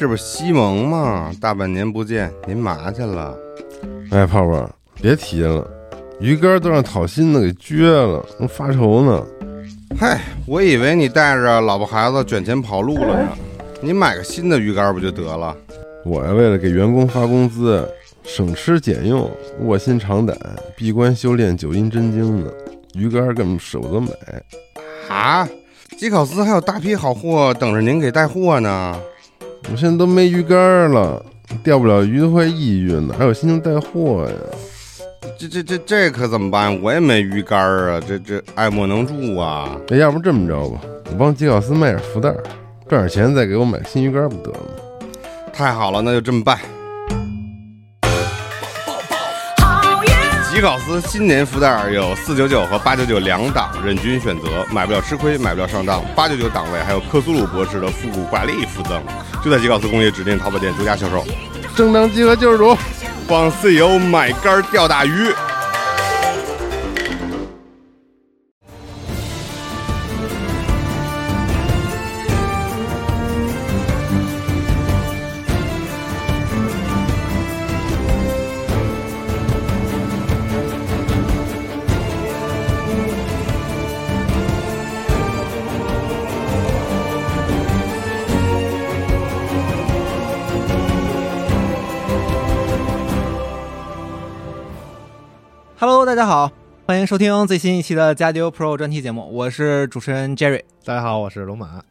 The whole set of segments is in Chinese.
这不是西蒙吗？大半年不见，您嘛去了？哎，泡泡，别提了，鱼竿都让讨薪的给撅了，正发愁呢。嗨，我以为你带着老婆孩子卷钱跑路了呢。你买个新的鱼竿不就得了？我呀，为了给员工发工资，省吃俭用，卧薪尝胆，闭关修炼九阴真经呢。鱼竿根本舍不得买。啊，基考斯还有大批好货等着您给带货呢。我现在都没鱼竿了，钓不了鱼都快抑郁呢，还有心情带货呀？这这这这可怎么办？我也没鱼竿啊，这这爱莫能助啊。那要不这么着吧，我帮杰考斯卖点福袋。赚点钱再给我买新鱼竿不得了吗？太好了，那就这么办。吉考斯新年福袋有四九九和八九九两档，任君选择，买不了吃亏，买不了上当。八九九档位还有克苏鲁博士的复古挂历附赠，就在吉考斯工业指定淘宝店独家销售。正当集合救世主，帮 CEO 买竿钓大鱼。欢迎收听最新一期的加丢 Pro 专题节目，我是主持人 Jerry。大家好，我是龙马。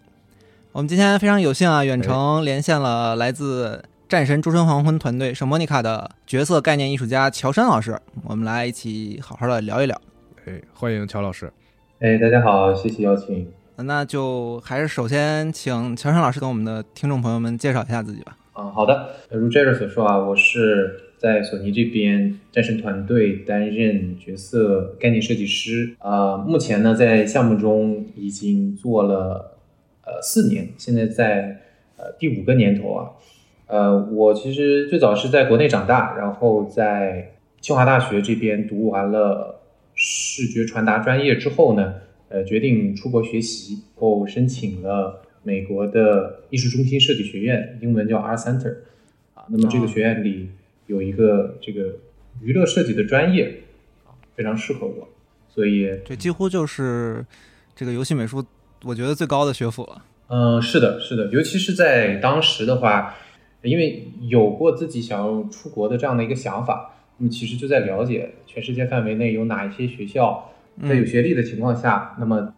我们今天非常有幸啊，远程连线了来自战神诸神黄昏团队圣莫妮卡的角色概念艺术家乔山老师，我们来一起好好的聊一聊。哎，欢迎乔老师。哎，大家好，谢谢邀请。那就还是首先请乔山老师跟我们的听众朋友们介绍一下自己吧。嗯，好的。如 Jerry 所说啊，我是。在索尼这边，战神团队担任角色概念设计师。啊，目前呢，在项目中已经做了呃四年，现在在呃第五个年头啊。呃，我其实最早是在国内长大，然后在清华大学这边读完了视觉传达专业之后呢，呃，决定出国学习，后申请了美国的艺术中心设计学院，英文叫 Art Center。啊，那么这个学院里。有一个这个娱乐设计的专业啊，非常适合我，所以这几乎就是这个游戏美术，我觉得最高的学府了。嗯，是的，是的，尤其是在当时的话，因为有过自己想要出国的这样的一个想法，那么其实就在了解全世界范围内有哪一些学校，在有学历的情况下，那么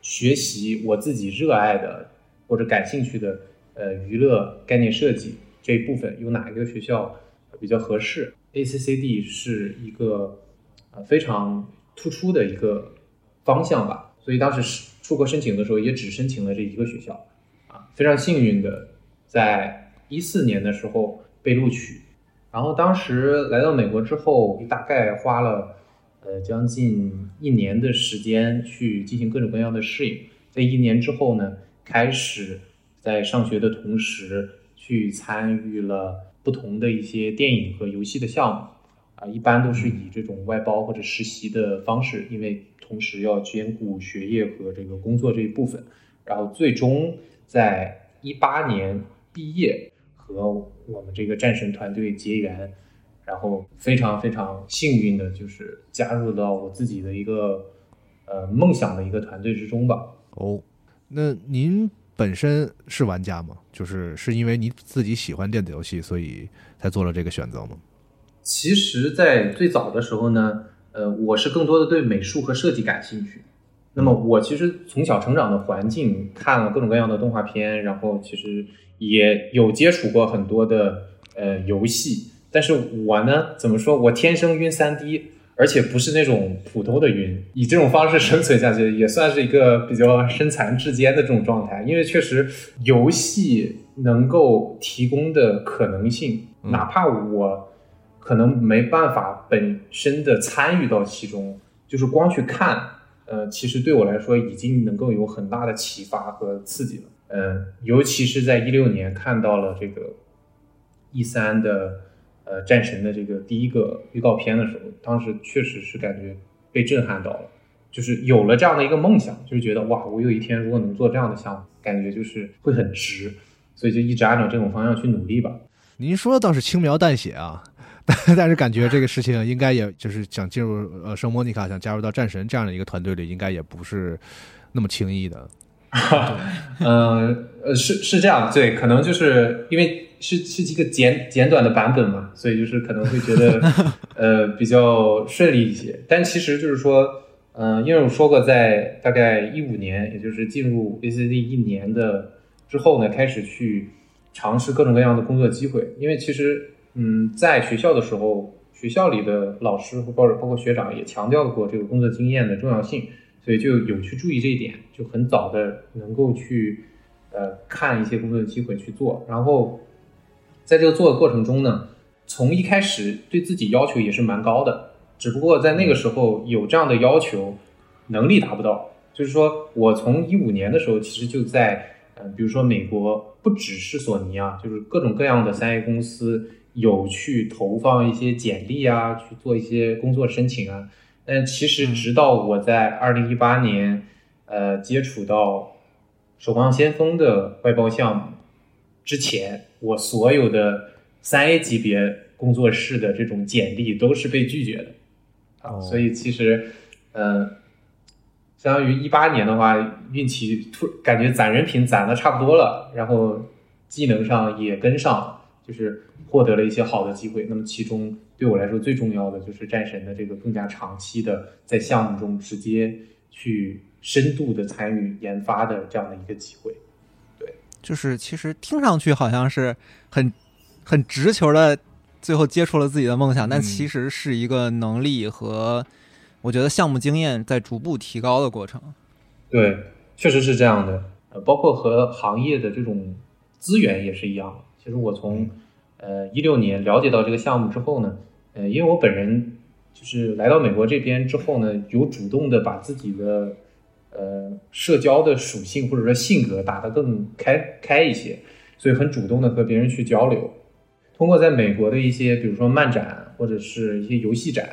学习我自己热爱的或者感兴趣的呃娱乐概念设计这一部分，有哪一个学校？比较合适，ACCD 是一个呃非常突出的一个方向吧，所以当时出国申请的时候，也只申请了这一个学校，啊，非常幸运的，在一四年的时候被录取，然后当时来到美国之后，大概花了呃将近一年的时间去进行各种各样的适应，在一年之后呢，开始在上学的同时去参与了。不同的一些电影和游戏的项目，啊，一般都是以这种外包或者实习的方式，因为同时要兼顾学业和这个工作这一部分，然后最终在一八年毕业，和我们这个战神团队结缘，然后非常非常幸运的就是加入到我自己的一个呃梦想的一个团队之中吧。哦，那您？本身是玩家吗？就是是因为你自己喜欢电子游戏，所以才做了这个选择吗？其实，在最早的时候呢，呃，我是更多的对美术和设计感兴趣。那么，我其实从小成长的环境，看了各种各样的动画片，然后其实也有接触过很多的呃游戏。但是我呢，怎么说我天生晕三 D。而且不是那种普通的晕，以这种方式生存下去，也算是一个比较身残志坚的这种状态。因为确实游戏能够提供的可能性，哪怕我可能没办法本身的参与到其中，就是光去看，呃，其实对我来说已经能够有很大的启发和刺激了。嗯，尤其是在一六年看到了这个 E 三的。呃，战神的这个第一个预告片的时候，当时确实是感觉被震撼到了，就是有了这样的一个梦想，就是觉得哇，我有一天如果能做这样的项目，感觉就是会很值，所以就一直按照这种方向去努力吧。您说的倒是轻描淡写啊，但是感觉这个事情应该也就是想进入呃圣莫妮卡，想加入到战神这样的一个团队里，应该也不是那么轻易的。嗯呃是是这样，对，可能就是因为是是一个简简短的版本嘛，所以就是可能会觉得 呃比较顺利一些。但其实就是说，嗯、因为我说过，在大概一五年，也就是进入 ACD 一年的之后呢，开始去尝试各种各样的工作机会。因为其实嗯，在学校的时候，学校里的老师或包包括学长也强调过这个工作经验的重要性。所以就有去注意这一点，就很早的能够去呃看一些工作的机会去做，然后在这个做的过程中呢，从一开始对自己要求也是蛮高的，只不过在那个时候有这样的要求，能力达不到。就是说我从一五年的时候，其实就在呃，比如说美国不只是索尼啊，就是各种各样的三 A 公司有去投放一些简历啊，去做一些工作申请啊。但其实，直到我在二零一八年，呃，接触到《守望先锋》的外包项目之前，我所有的三 A 级别工作室的这种简历都是被拒绝的，啊，哦所以其实，呃，相当于一八年的话，运气突感觉攒人品攒的差不多了，然后技能上也跟上了，就是获得了一些好的机会。那么其中对我来说最重要的就是战神的这个更加长期的在项目中直接去深度的参与研发的这样的一个机会。就是其实听上去好像是很很直球的，最后接触了自己的梦想，但嗯其实是一个能力和我觉得项目经验在逐步提高的过程。对，确实是这样的。呃，包括和行业的这种资源也是一样的。其实我从呃一六年了解到这个项目之后呢，呃，因为我本人就是来到美国这边之后呢，有主动的把自己的呃社交的属性或者说性格打得更开开一些，所以很主动的和别人去交流。通过在美国的一些，比如说漫展或者是一些游戏展，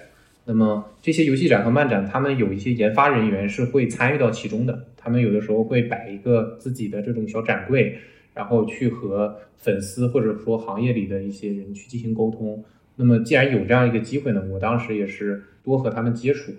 那么这些游戏展和漫展，他们有一些研发人员是会参与到其中的。他们有的时候会摆一个自己的这种小展柜，然后去和粉丝或者说行业里的一些人去进行沟通。那么既然有这样一个机会呢，我当时也是多和他们接触。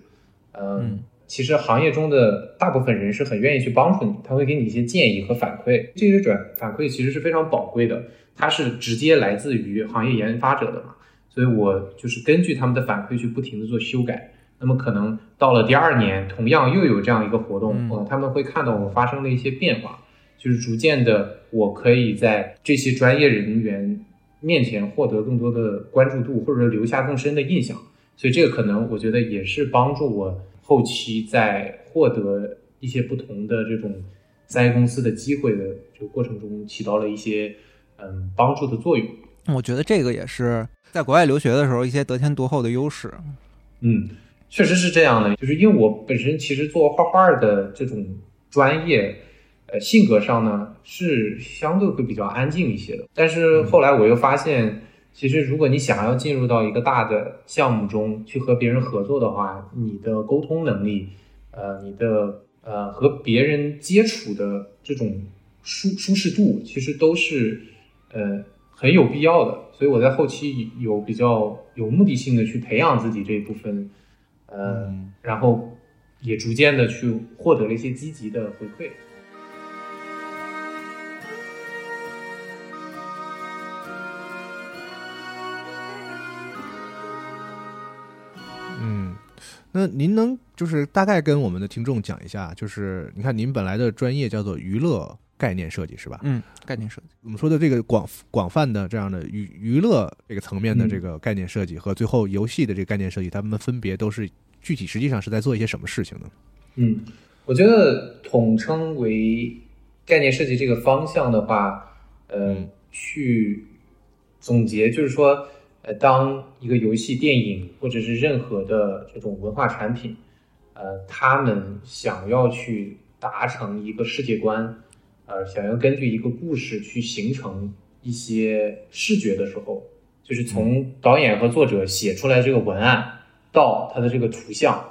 嗯，其实行业中的大部分人是很愿意去帮助你，他会给你一些建议和反馈。这些转反馈其实是非常宝贵的，它是直接来自于行业研发者的嘛。所以我就是根据他们的反馈去不停的做修改。那么可能到了第二年，同样又有这样一个活动，嗯呃，他们会看到我发生了一些变化，就是逐渐的，我可以在这些专业人员面前获得更多的关注度，或者说留下更深的印象。所以这个可能我觉得也是帮助我后期在获得一些不同的这种三 A 公司的机会的这个过程中起到了一些嗯帮助的作用。我觉得这个也是在国外留学的时候一些得天独厚的优势。嗯，确实是这样的，就是因为我本身其实做画画的这种专业，呃，性格上呢是相对会比较安静一些的。但是后来我又发现，其实如果你想要进入到一个大的项目中去和别人合作的话，你的沟通能力，呃，你的呃和别人接触的这种舒舒适度，其实都是呃很有必要的。所以我在后期有比较有目的性的去培养自己这一部分，呃，嗯然后也逐渐的去获得了一些积极的回馈。那您能就是大概跟我们的听众讲一下，就是你看您本来的专业叫做娱乐概念设计是吧？嗯，概念设计。我们说的这个广广泛的这样的娱娱乐这个层面的嗯这个概念设计和最后游戏的这个概念设计，他们分别都是具体实际上是在做一些什么事情呢？嗯，我觉得统称为概念设计这个方向的话，呃，嗯去总结就是说，呃，当一个游戏、电影或者是任何的这种文化产品，呃，他们想要去达成一个世界观，呃，想要根据一个故事去形成一些视觉的时候，就是从导演和作者写出来这个文案到它的这个图像。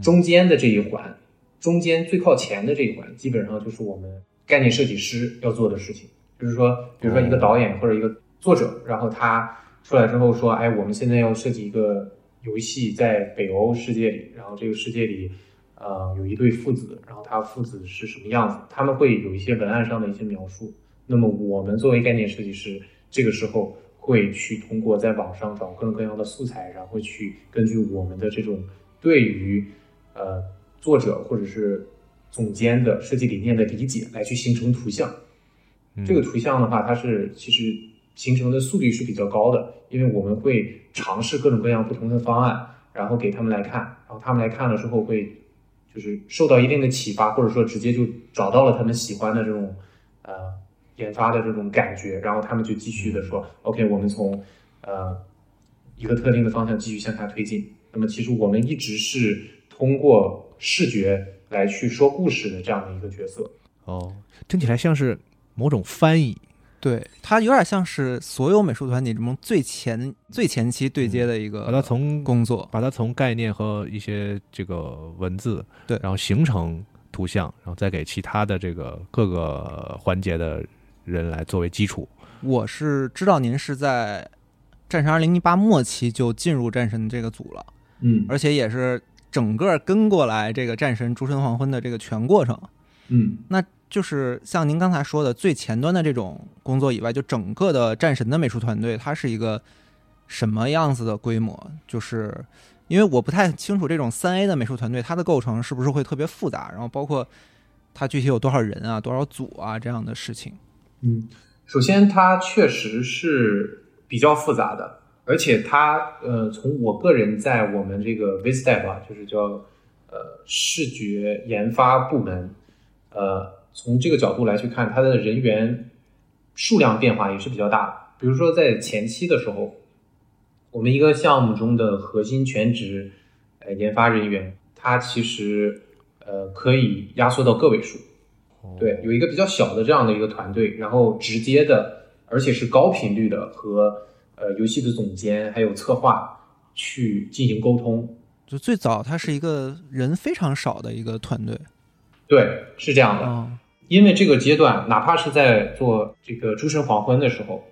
中间的这一环，中间最靠前的这一环，基本上就是我们概念设计师要做的事情。就是说，比如说一个导演或者一个作者，然后他出来之后说，哎，我们现在要设计一个游戏在北欧世界里，然后这个世界里，呃，有一对父子，然后他父子是什么样子，他们会有一些文案上的一些描述。那么我们作为概念设计师，这个时候会去通过在网上找各种各样的素材，然后去根据我们的这种对于呃作者或者是总监的设计理念的理解，来去形成图像。这个图像的话，它是其实形成的速率是比较高的，因为我们会尝试各种各样不同的方案，然后给他们来看，然后他们来看了之后会就是受到一定的启发，或者说直接就找到了他们喜欢的这种呃研发的这种感觉，然后他们就继续的说，OK，我们从呃一个特定的方向继续向下推进。那么其实我们一直是通过视觉来去说故事的这样的一个角色。哦，听起来像是某种翻译。对，它有点像是所有美术团体中最前最前期对接的一个把它从工作，把它从概念和一些这个文字，对然后形成图像，然后再给其他的这个各个环节的人来作为基础。我是知道您是在《战神二零一八》末期就进入战神这个组了，嗯而且也是整个跟过来这个战神诸神黄昏的这个全过程。嗯那就是像您刚才说的最前端的这种工作以外，就整个的战神的美术团队，它是一个什么样子的规模？就是因为我不太清楚这种三 A 的美术团队它的构成是不是会特别复杂，然后包括它具体有多少人啊、多少组啊这样的事情。嗯，首先它确实是比较复杂的，而且它呃，从我个人在我们这个 VSTEP 啊，就是叫呃视觉研发部门，呃，从这个角度来去看，它的人员数量变化也是比较大的。比如说在前期的时候，我们一个项目中的核心全职呃研发人员，他其实呃可以压缩到个位数。对，有一个比较小的这样的一个团队，然后直接的，而且是高频率的和呃游戏的总监还有策划去进行沟通。就最早它是一个人非常少的一个团队，对，是这样的。嗯因为这个阶段，哪怕是在做这个诸神黄昏的时候，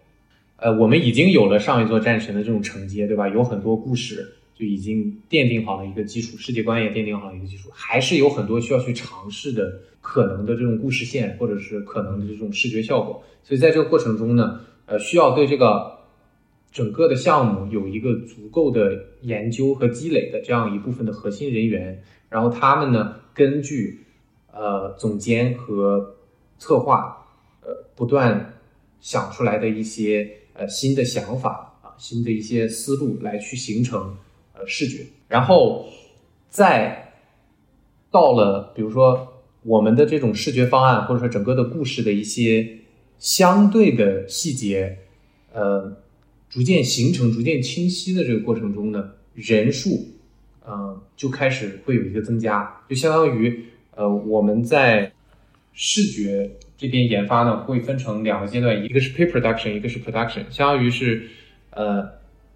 呃，我们已经有了上一座战神的这种承接，对吧？有很多故事就已经奠定好了一个基础，世界观也奠定好了一个基础，还是有很多需要去尝试的可能的这种故事线，或者是可能的这种视觉效果。所以在这个过程中呢，呃，需要对这个整个的项目有一个足够的研究和积累的这样一部分的核心人员，然后他们呢，根据呃总监和策划呃不断想出来的一些呃新的想法啊，新的一些思路来去形成呃视觉，然后再到了比如说我们的这种视觉方案，或者说整个的故事的一些相对的细节，呃，逐渐形成、逐渐清晰的这个过程中呢，人数，呃，就开始会有一个增加，就相当于，呃，我们在视觉这边研发呢，会分成两个阶段，一个是 pre-production，一个是 production，相当于是，呃，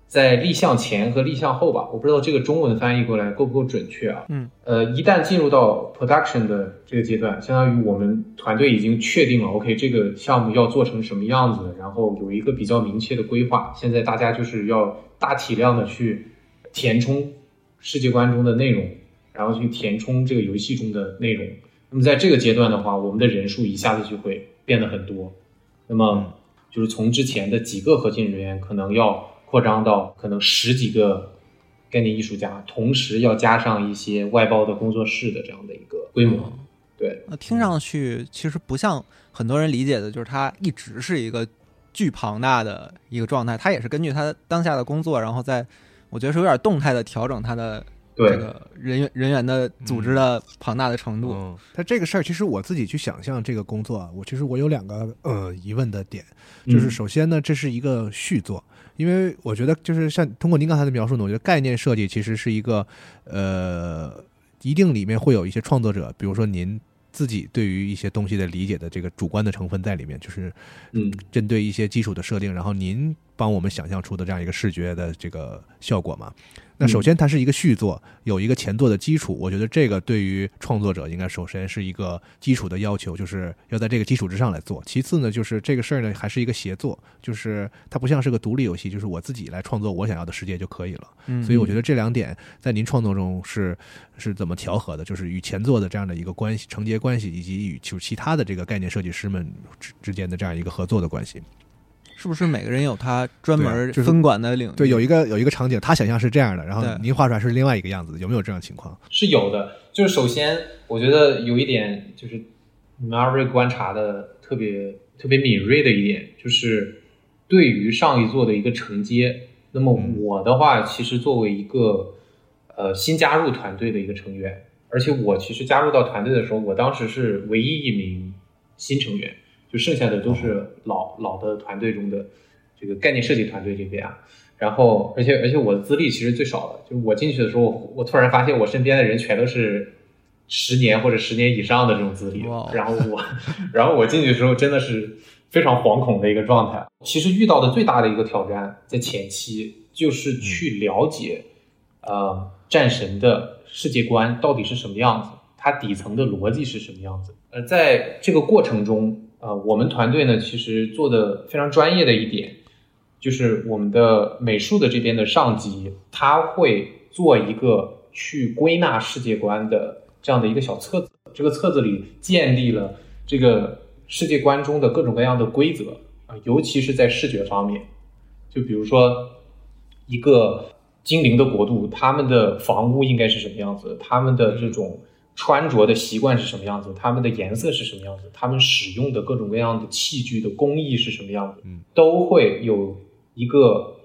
在立项前和立项后吧，我不知道这个中文翻译过来够不够准确啊？嗯，呃，一旦进入到 production 的这个阶段，相当于我们团队已经确定了，OK，这个项目要做成什么样子，然后有一个比较明确的规划。现在大家就是要大体量的去填充世界观中的内容，然后去填充这个游戏中的内容。那么在这个阶段的话，我们的人数一下子就会变得很多。那么就是从之前的几个核心人员，可能要扩张到可能十几个概念艺术家，同时要加上一些外包的工作室的这样的一个规模。对，那听上去其实不像很多人理解的，就是它一直是一个巨庞大的一个状态，它也是根据它当下的工作，然后在我觉得是有点动态的调整它的这，个人员人员的组织的庞大的程度。嗯，但这个事儿其实我自己去想象这个工作啊，我其实我有两个呃疑问的点，就是嗯。首先呢，这是一个续作，因为我觉得就是像通过您刚才的描述呢，我觉得概念设计其实是一个呃，一定里面会有一些创作者，比如说您自己对于一些东西的理解的这个主观的成分在里面，就是嗯。针对一些基础的设定，然后您帮我们想象出的这样一个视觉的这个效果嘛。那首先它是一个续作，有一个前作的基础，我觉得这个对于创作者应该首先是一个基础的要求，就是要在这个基础之上来做。其次呢，就是这个事儿呢还是一个协作，就是它不像是个独立游戏，就是我自己来创作我想要的世界就可以了。嗯所以我觉得这两点在您创作中是是怎么调和的？就是与前作的这样的一个关系、承接关系，以及与就是其他的这个概念设计师们之之间的这样一个合作的关系。是不是每个人有他专门分管的领域？对，有一个有一个场景，他想象是这样的，然后对您画出来是另外一个样子的，有没有这样的情况？是有的。就是首先，我觉得有一点就是你们二位观察的特别特别敏锐的一点，就是对于上一座的一个承接。那么嗯我的话，其实作为一个呃新加入团队的一个成员，而且我其实加入到团队的时候，我当时是唯一一名新成员，就剩下的都是老老的团队中的这个概念设计团队这边啊。然后，而且而且我的资历其实最少的，就是我进去的时候，我我突然发现我身边的人全都是十年或者十年以上的这种资历然后我，然后我进去的时候真的是非常惶恐的一个状态。其实遇到的最大的一个挑战在前期就是去了解，呃，战神的世界观到底是什么样子，它底层的逻辑是什么样子。呃，在这个过程中，呃，我们团队呢其实做的非常专业的一点。就是我们的美术的这边的上级，他会做一个去归纳世界观的这样的一个小册子。这个册子里建立了这个世界观中的各种各样的规则啊，尤其是在视觉方面。就比如说一个精灵的国度，他们的房屋应该是什么样子，他们的这种穿着的习惯是什么样子，他们的颜色是什么样子，他们使用的各种各样的器具的工艺是什么样子，嗯都会有一个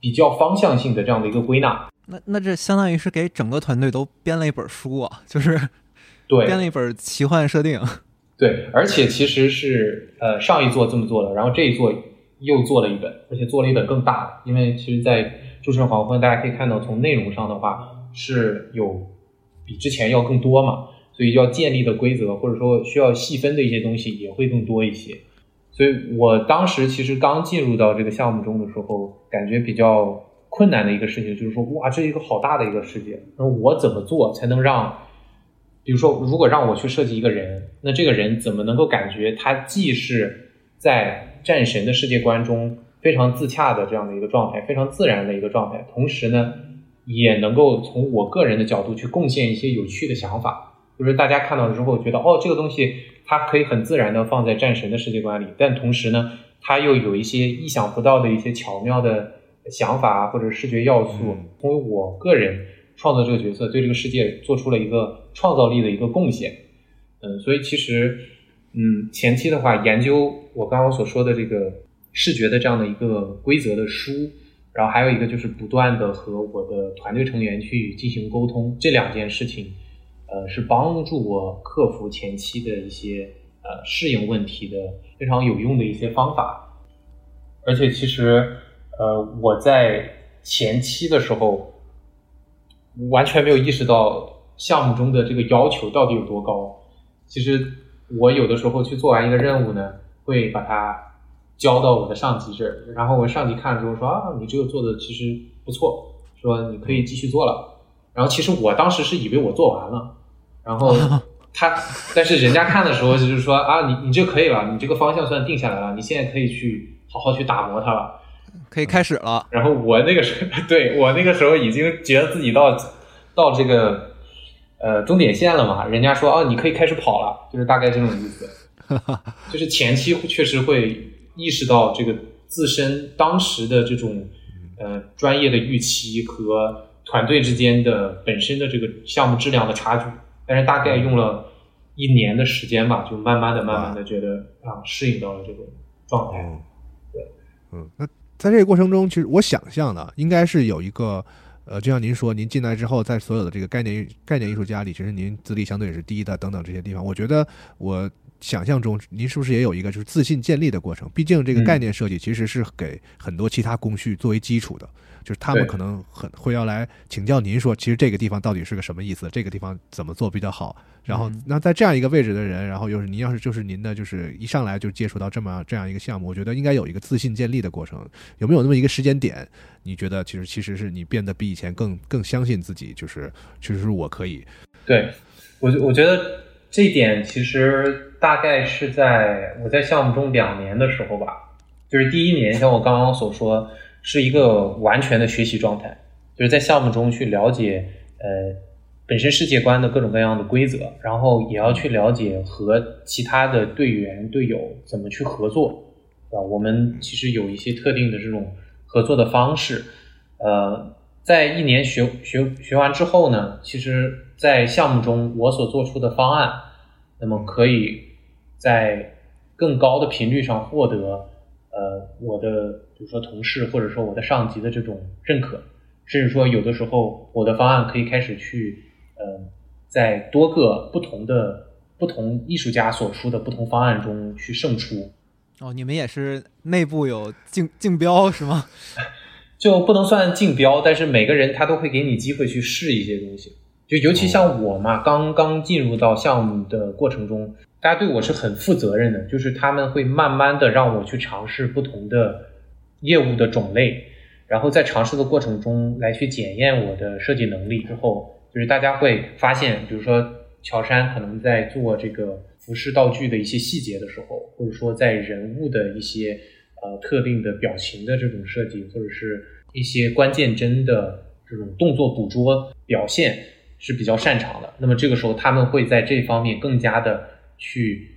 比较方向性的这样的一个归纳。那那这相当于是给整个团队都编了一本书啊，就是对，编了一本奇幻设定。对，而且其实是呃上一座这么做的，然后这一座又做了一本，而且做了一本更大的。因为其实，在《诸神黄昏》，大家可以看到，从内容上的话是有比之前要更多嘛，所以要建立的规则或者说需要细分的一些东西也会更多一些。所以我当时其实刚进入到这个项目中的时候，感觉比较困难的一个事情就是说，哇，这一个好大的一个世界，那我怎么做才能让比如说，如果让我去设计一个人，那这个人怎么能够感觉他既是在战神的世界观中非常自洽的这样的一个状态，非常自然的一个状态，同时呢，也能够从我个人的角度去贡献一些有趣的想法，就是大家看到了之后觉得，哦，这个东西它可以很自然的放在战神的世界观里，但同时呢，它又有一些意想不到的一些巧妙的想法或者视觉要素因为我个人创作这个角色，对这个世界做出了一个创造力的一个贡献。嗯，所以其实，嗯，前期的话，研究我刚刚所说的这个视觉的这样的一个规则的书，然后还有一个就是不断的和我的团队成员去进行沟通，这两件事情，呃，是帮助我克服前期的一些呃适应问题的非常有用的一些方法。而且其实，呃，我在前期的时候，完全没有意识到项目中的这个要求到底有多高。其实我有的时候去做完一个任务呢，会把它交到我的上级这儿，然后我上级看了之后说啊，你这个做的其实不错，说你可以继续做了。然后其实我当时是以为我做完了，然后 他，但是人家看的时候就是说啊，你你这可以了，你这个方向算定下来了，你现在可以去好好去打磨它了。可以开始了。然后我那个时候，对我那个时候已经觉得自己到到这个呃终点线了嘛，人家说哦，你可以开始跑了，就是大概这种意思。就是前期确实会意识到这个自身当时的这种呃专业的预期和团队之间的本身的这个项目质量的差距，但是大概用了一年的时间吧，就慢慢的、慢慢的觉得啊适应到了这种状态。对嗯，那在这个过程中，其实我想象的应该是有一个，呃，就像您说，您进来之后，在所有的这个概念概念艺术家里，其实您资历相对也是低的，等等这些地方。我觉得我想象中，您是不是也有一个就是自信建立的过程？毕竟这个嗯概念设计其实是给很多其他工序作为基础的，就是他们可能很会要来请教您说，其实这个地方到底是个什么意思，这个地方怎么做比较好。然后嗯，那在这样一个位置的人，然后又是您要是就是您的就是一上来就接触到这么这样一个项目，我觉得应该有一个自信建立的过程。有没有那么一个时间点，你觉得其实其实是你变得比以前更更相信自己，就是其实是我可以，对我我觉得这一点其实大概是在我在项目中两年的时候吧，就是第一年，像我刚刚所说，是一个完全的学习状态，就是在项目中去了解呃本身世界观的各种各样的规则，然后也要去了解和其他的队员队友怎么去合作，对吧？我们其实有一些特定的这种合作的方式，呃，在一年学学学完之后呢，其实，在项目中我所做出的方案，那么可以在更高的频率上获得呃我的比如说同事或者说我的上级的这种认可，甚至说有的时候我的方案可以开始去呃在多个不同的不同艺术家所出的不同方案中去胜出。哦，你们也是内部有竞竞标是吗？就不能算竞标，但是每个人他都会给你机会去试一些东西。就尤其像我嘛，刚刚进入到项目的过程中，大家对我是很负责任的，就是他们会慢慢的让我去尝试不同的业务的种类，然后在尝试的过程中来去检验我的设计能力。之后，就是大家会发现，比如说乔杉可能在做这个服饰道具的一些细节的时候，或者说在人物的一些呃特定的表情的这种设计，或者是一些关键帧的这种动作捕捉表现是比较擅长的。那么这个时候他们会在这方面更加的去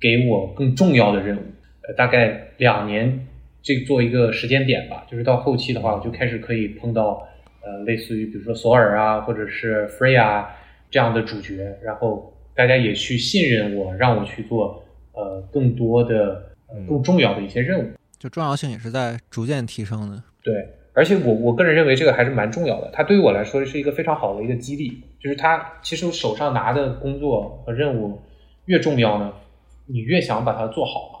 给我更重要的任务。呃，大概两年这做一个时间点吧，就是到后期的话，我就开始可以碰到呃类似于比如说索尔啊，或者是 Freya 这样的主角，然后大家也去信任我，让我去做呃更多的、呃、更重要的一些任务。就重要性也是在逐渐提升的。对，而且我我个人认为这个还是蛮重要的，它对于我来说是一个非常好的一个激励，就是它其实我手上拿的工作和任务越重要呢，你越想把它做好嘛。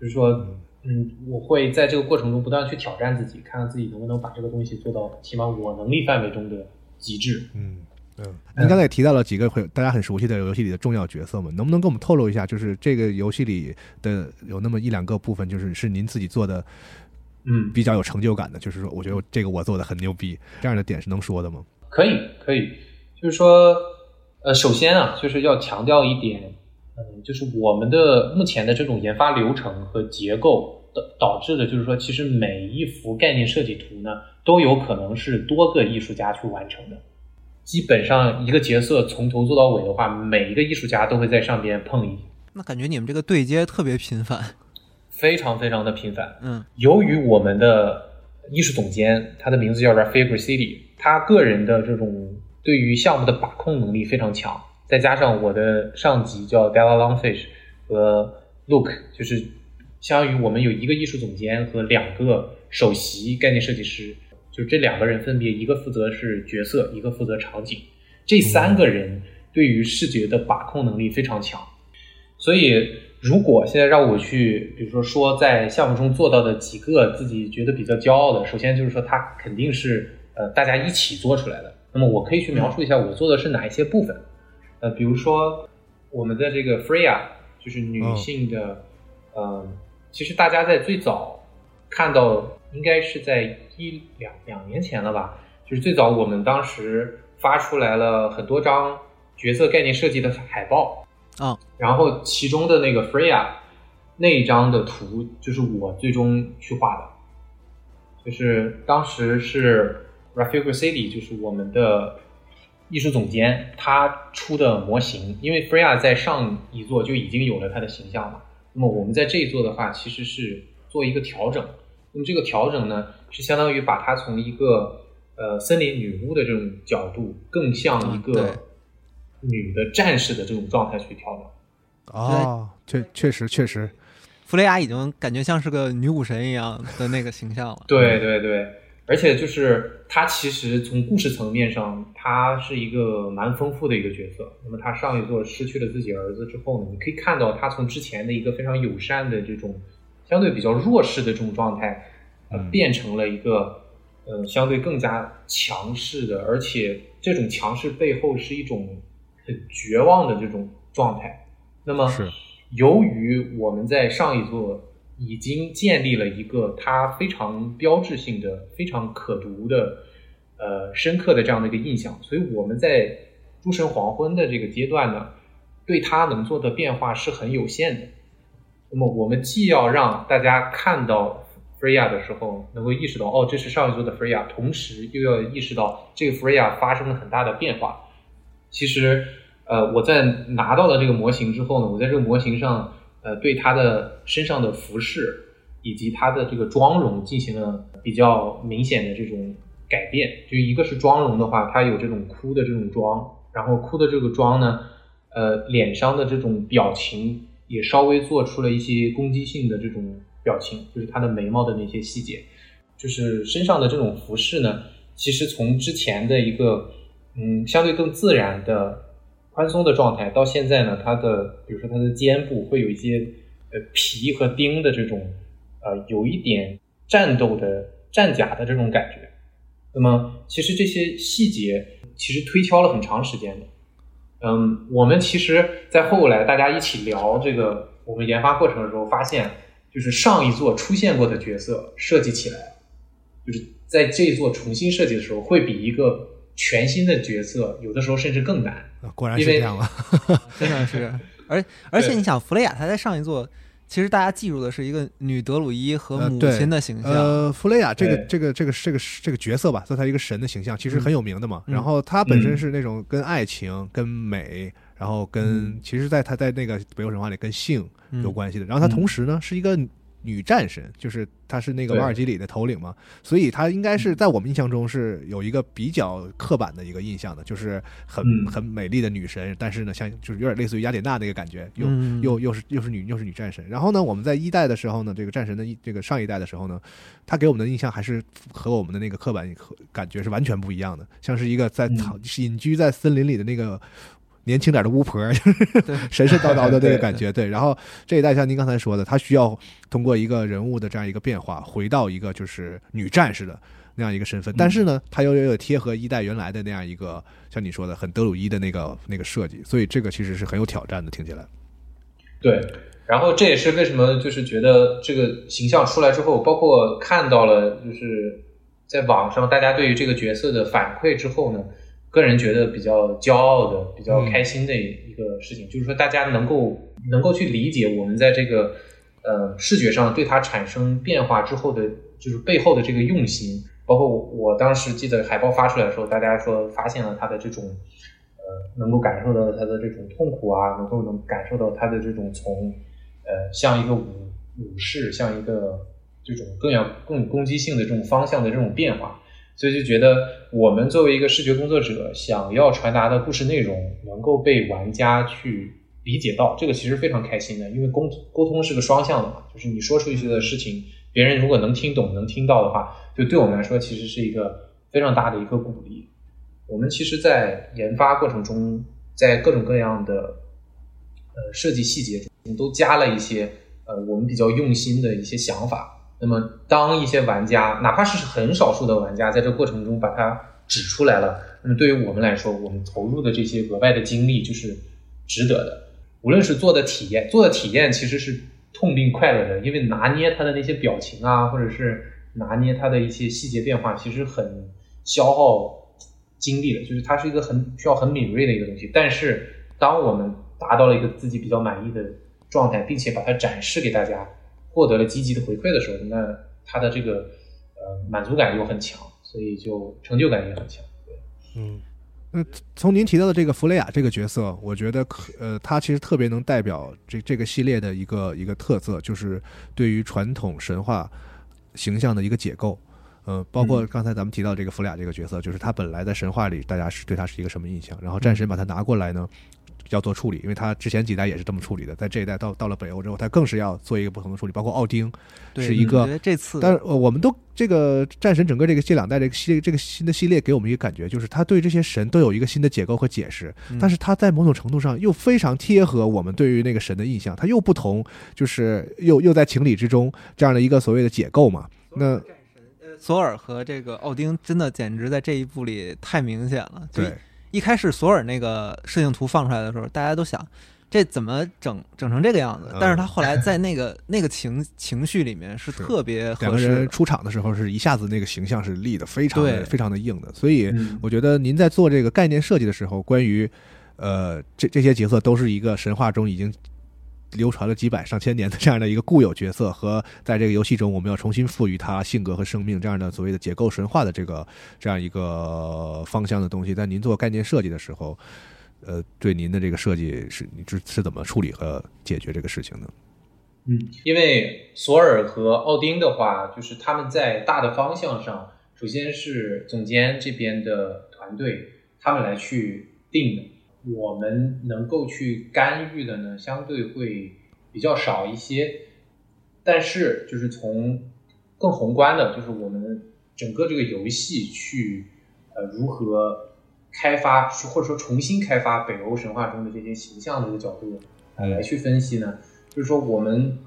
就是说，嗯，我会在这个过程中不断去挑战自己，看看自己能不能把这个东西做到起码我能力范围中的极致。嗯嗯，您刚才也提到了几个会大家很熟悉的游戏里的重要角色嘛，能不能跟我们透露一下，就是这个游戏里的有那么一两个部分，就是是您自己做的嗯，比较有成就感的，就是说我觉得这个我做的很牛逼，这样的点是能说的吗？可以，可以，就是说，呃，首先啊，就是要强调一点，嗯，就是我们的目前的这种研发流程和结构导导致的，就是说，其实每一幅概念设计图呢，都有可能是多个艺术家去完成的。基本上一个角色从头做到尾的话，每一个艺术家都会在上边碰一，那感觉你们这个对接特别频繁。非常非常的频繁。嗯由于我们的艺术总监，他的名字叫 Rafael Gracidi，他个人的这种对于项目的把控能力非常强，再加上我的上级叫 Della Longfish 和 Luke，就是相当于我们有一个艺术总监和两个首席概念设计师，就这两个人分别一个负责是角色，一个负责场景，这三个人对于视觉的把控能力非常强，所以。如果现在让我去，比如说说在项目中做到的几个自己觉得比较骄傲的，首先就是说它肯定是呃大家一起做出来的。那么我可以去描述一下我做的是哪一些部分，呃，比如说我们的这个 Freya 就是女性的，呃，其实大家在最早看到应该是在一两两年前了吧，就是最早我们当时发出来了很多张角色概念设计的海报。啊，然后其中的那个 Freya 那一张的图就是我最终去画的，就是当时是 Rafael Gracidi，就是我们的艺术总监，他出的模型，因为 Freya 在上一座就已经有了他的形象嘛，那么我们在这一座的话，其实是做一个调整，那么这个调整呢，是相当于把它从一个呃森林女巫的这种角度，更像一个女的战士的这种状态去调整。哦，确确实确实，弗雷亚已经感觉像是个女武神一样的那个形象了。对对对，而且就是他其实从故事层面上，他是一个蛮丰富的一个角色。那么他上一座失去了自己儿子之后呢，你可以看到他从之前的一个非常友善的这种相对比较弱势的这种状态，呃，嗯变成了一个呃相对更加强势的，而且这种强势背后是一种很绝望的这种状态。那么由于我们在上一座已经建立了一个它非常标志性的、非常可读的、呃深刻的这样的一个印象，所以我们在诸神黄昏的这个阶段呢，对它能做的变化是很有限的。那么我们既要让大家看到 Freya 的时候能够意识到，哦，这是上一座的 Freya，同时又要意识到这个 Freya 发生了很大的变化。其实，呃，我在拿到了这个模型之后呢，我在这个模型上，呃，对他的身上的服饰以及他的这个妆容进行了比较明显的这种改变。就一个是妆容的话，他有这种哭的这种妆，然后哭的这个妆呢，呃，脸上的这种表情也稍微做出了一些攻击性的这种表情，就是他的眉毛的那些细节，就是身上的这种服饰呢，其实从之前的一个嗯相对更自然的宽松的状态，到现在呢，它的比如说它的肩部会有一些呃皮和钉的这种呃有一点战斗的战甲的这种感觉。那么其实这些细节其实推敲了很长时间的。嗯，我们其实，在后来大家一起聊这个我们研发过程的时候，发现就是上一座出现过的角色设计起来，就是在这一座重新设计的时候，会比一个全新的角色有的时候甚至更难。啊果然是这样了。真的是，而而且你想，弗雷亚她在上一座，其实大家记住的是一个女德鲁伊和母亲的形象，呃，弗雷亚这个这个这个这个这个角色吧，做她一个神的形象，其实很有名的嘛。嗯。然后她本身嗯。是那种跟爱情、跟美，然后跟嗯。其实，在她在那个北欧神话里跟性嗯。有关系的。然后她同时呢是一个女战神，就是她是那个瓦尔基里的头领嘛，所以她应该是在我们印象中是有一个比较刻板的一个印象的，就是很嗯。很美丽的女神，但是呢，像就是有点类似于雅典娜那个感觉，又嗯。又又是又是女又是女战神。然后呢，我们在一代的时候呢，这个战神的这个上一代的时候呢，她给我们的印象还是和我们的那个刻板感觉是完全不一样的，像是一个在嗯。草隐居在森林里的那个。年轻点的巫婆，就是神神叨叨的那个感觉，对。然后这一代像您刚才说的，他需要通过一个人物的这样一个变化，回到一个就是女战士的那样一个身份，但是呢，他又又有贴合一代原来的那样一个像你说的很德鲁伊的那个那个设计，所以这个其实是很有挑战的，听起来。对，然后这也是为什么就是觉得这个形象出来之后，包括看到了就是在网上大家对于这个角色的反馈之后呢，个人觉得比较骄傲的、比较开心的一个事情，就是说大家能够能够去理解我们在这个呃视觉上对它产生变化之后的，就是背后的这个用心。包括我我当时记得海报发出来的时候，大家说发现了它的这种呃，能够感受到它的这种痛苦啊，能够能感受到它的这种从呃像一个武武士，像一个这种更要更有攻击性的这种方向的这种变化，所以就觉得我们作为一个视觉工作者，想要传达的故事内容能够被玩家去理解到，这个其实非常开心的，因为沟沟通是个双向的嘛，就是你说出去的事情，别人如果能听懂、能听到的话，就对我们来说其实是一个非常大的一个鼓励。我们其实，在研发过程中，在各种各样的呃设计细节中，都加了一些呃我们比较用心的一些想法。那么，当一些玩家，哪怕是很少数的玩家，在这过程中把它指出来了，那么对于我们来说，我们投入的这些额外的精力就是值得的。无论是做的体验，做的体验其实是痛并快乐的，因为拿捏它的那些表情啊，或者是拿捏它的一些细节变化，其实很消耗精力的，就是它是一个很需要很敏锐的一个东西。但是，当我们达到了一个自己比较满意的状态，并且把它展示给大家，获得了积极的回馈的时候，那他的这个呃满足感又很强，所以就成就感也很强。对，嗯，那从您提到的这个弗雷亚这个角色，我觉得可呃，他其实特别能代表这这个系列的一个一个特色，就是对于传统神话形象的一个解构。嗯，包括嗯刚才咱们提到这个弗雷亚这个角色，就是他本来在神话里大家是对他是一个什么印象，然后战神把他拿过来呢，要做处理，因为他之前几代也是这么处理的，在这一代到到了北欧之后，他更是要做一个不同的处理，包括奥丁，是一个这次，但是呃我们都这个战神整个这个这两代这个系列这个新的系列给我们一个感觉，就是他对这些神都有一个新的解构和解释，嗯但是他在某种程度上又非常贴合我们对于那个神的印象，他又不同，就是又又在情理之中这样的一个所谓的解构嘛。那索尔和这个奥丁真的简直在这一部里太明显了。对一开始索尔那个设定图放出来的时候，大家都想这怎么整整成这个样子嗯？但是他后来在那个 那个情情绪里面是是特别两合适两。个人出场的时候是一下子那个形象是立的非常非常的硬的，所以嗯我觉得您在做这个概念设计的时候，关于呃这这些角色都是一个神话中已经流传了几百上千年的这样的一个固有角色，和在这个游戏中我们要重新赋予它性格和生命这样的所谓的解构神话的这个这样一个方向的东西，在您做概念设计的时候，呃，对您的这个设计是你是是怎么处理和解决这个事情的？嗯，因为索尔和奥丁的话，就是他们在大的方向上，首先是总监这边的团队他们来去定的，我们能够去干预的呢，相对会比较少一些。但是就是从更宏观的，就是我们整个这个游戏去呃如何开发，或者说重新开发北欧神话中的这些形象的一个角度呃来去分析呢，就是说我们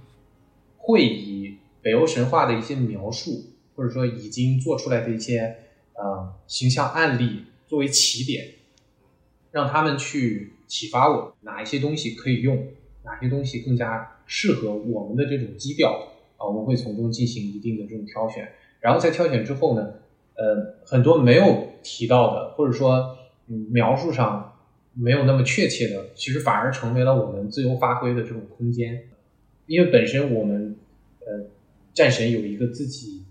会以北欧神话的一些描述，或者说已经做出来的一些呃形象案例作为起点，让他们去启发我哪一些东西可以用，哪些东西更加适合我们的这种基调啊，我们会从中进行一定的这种挑选，然后在挑选之后呢，呃，很多没有提到的，或者说嗯描述上没有那么确切的，其实反而成为了我们自由发挥的这种空间。因为本身我们呃战神有一个自己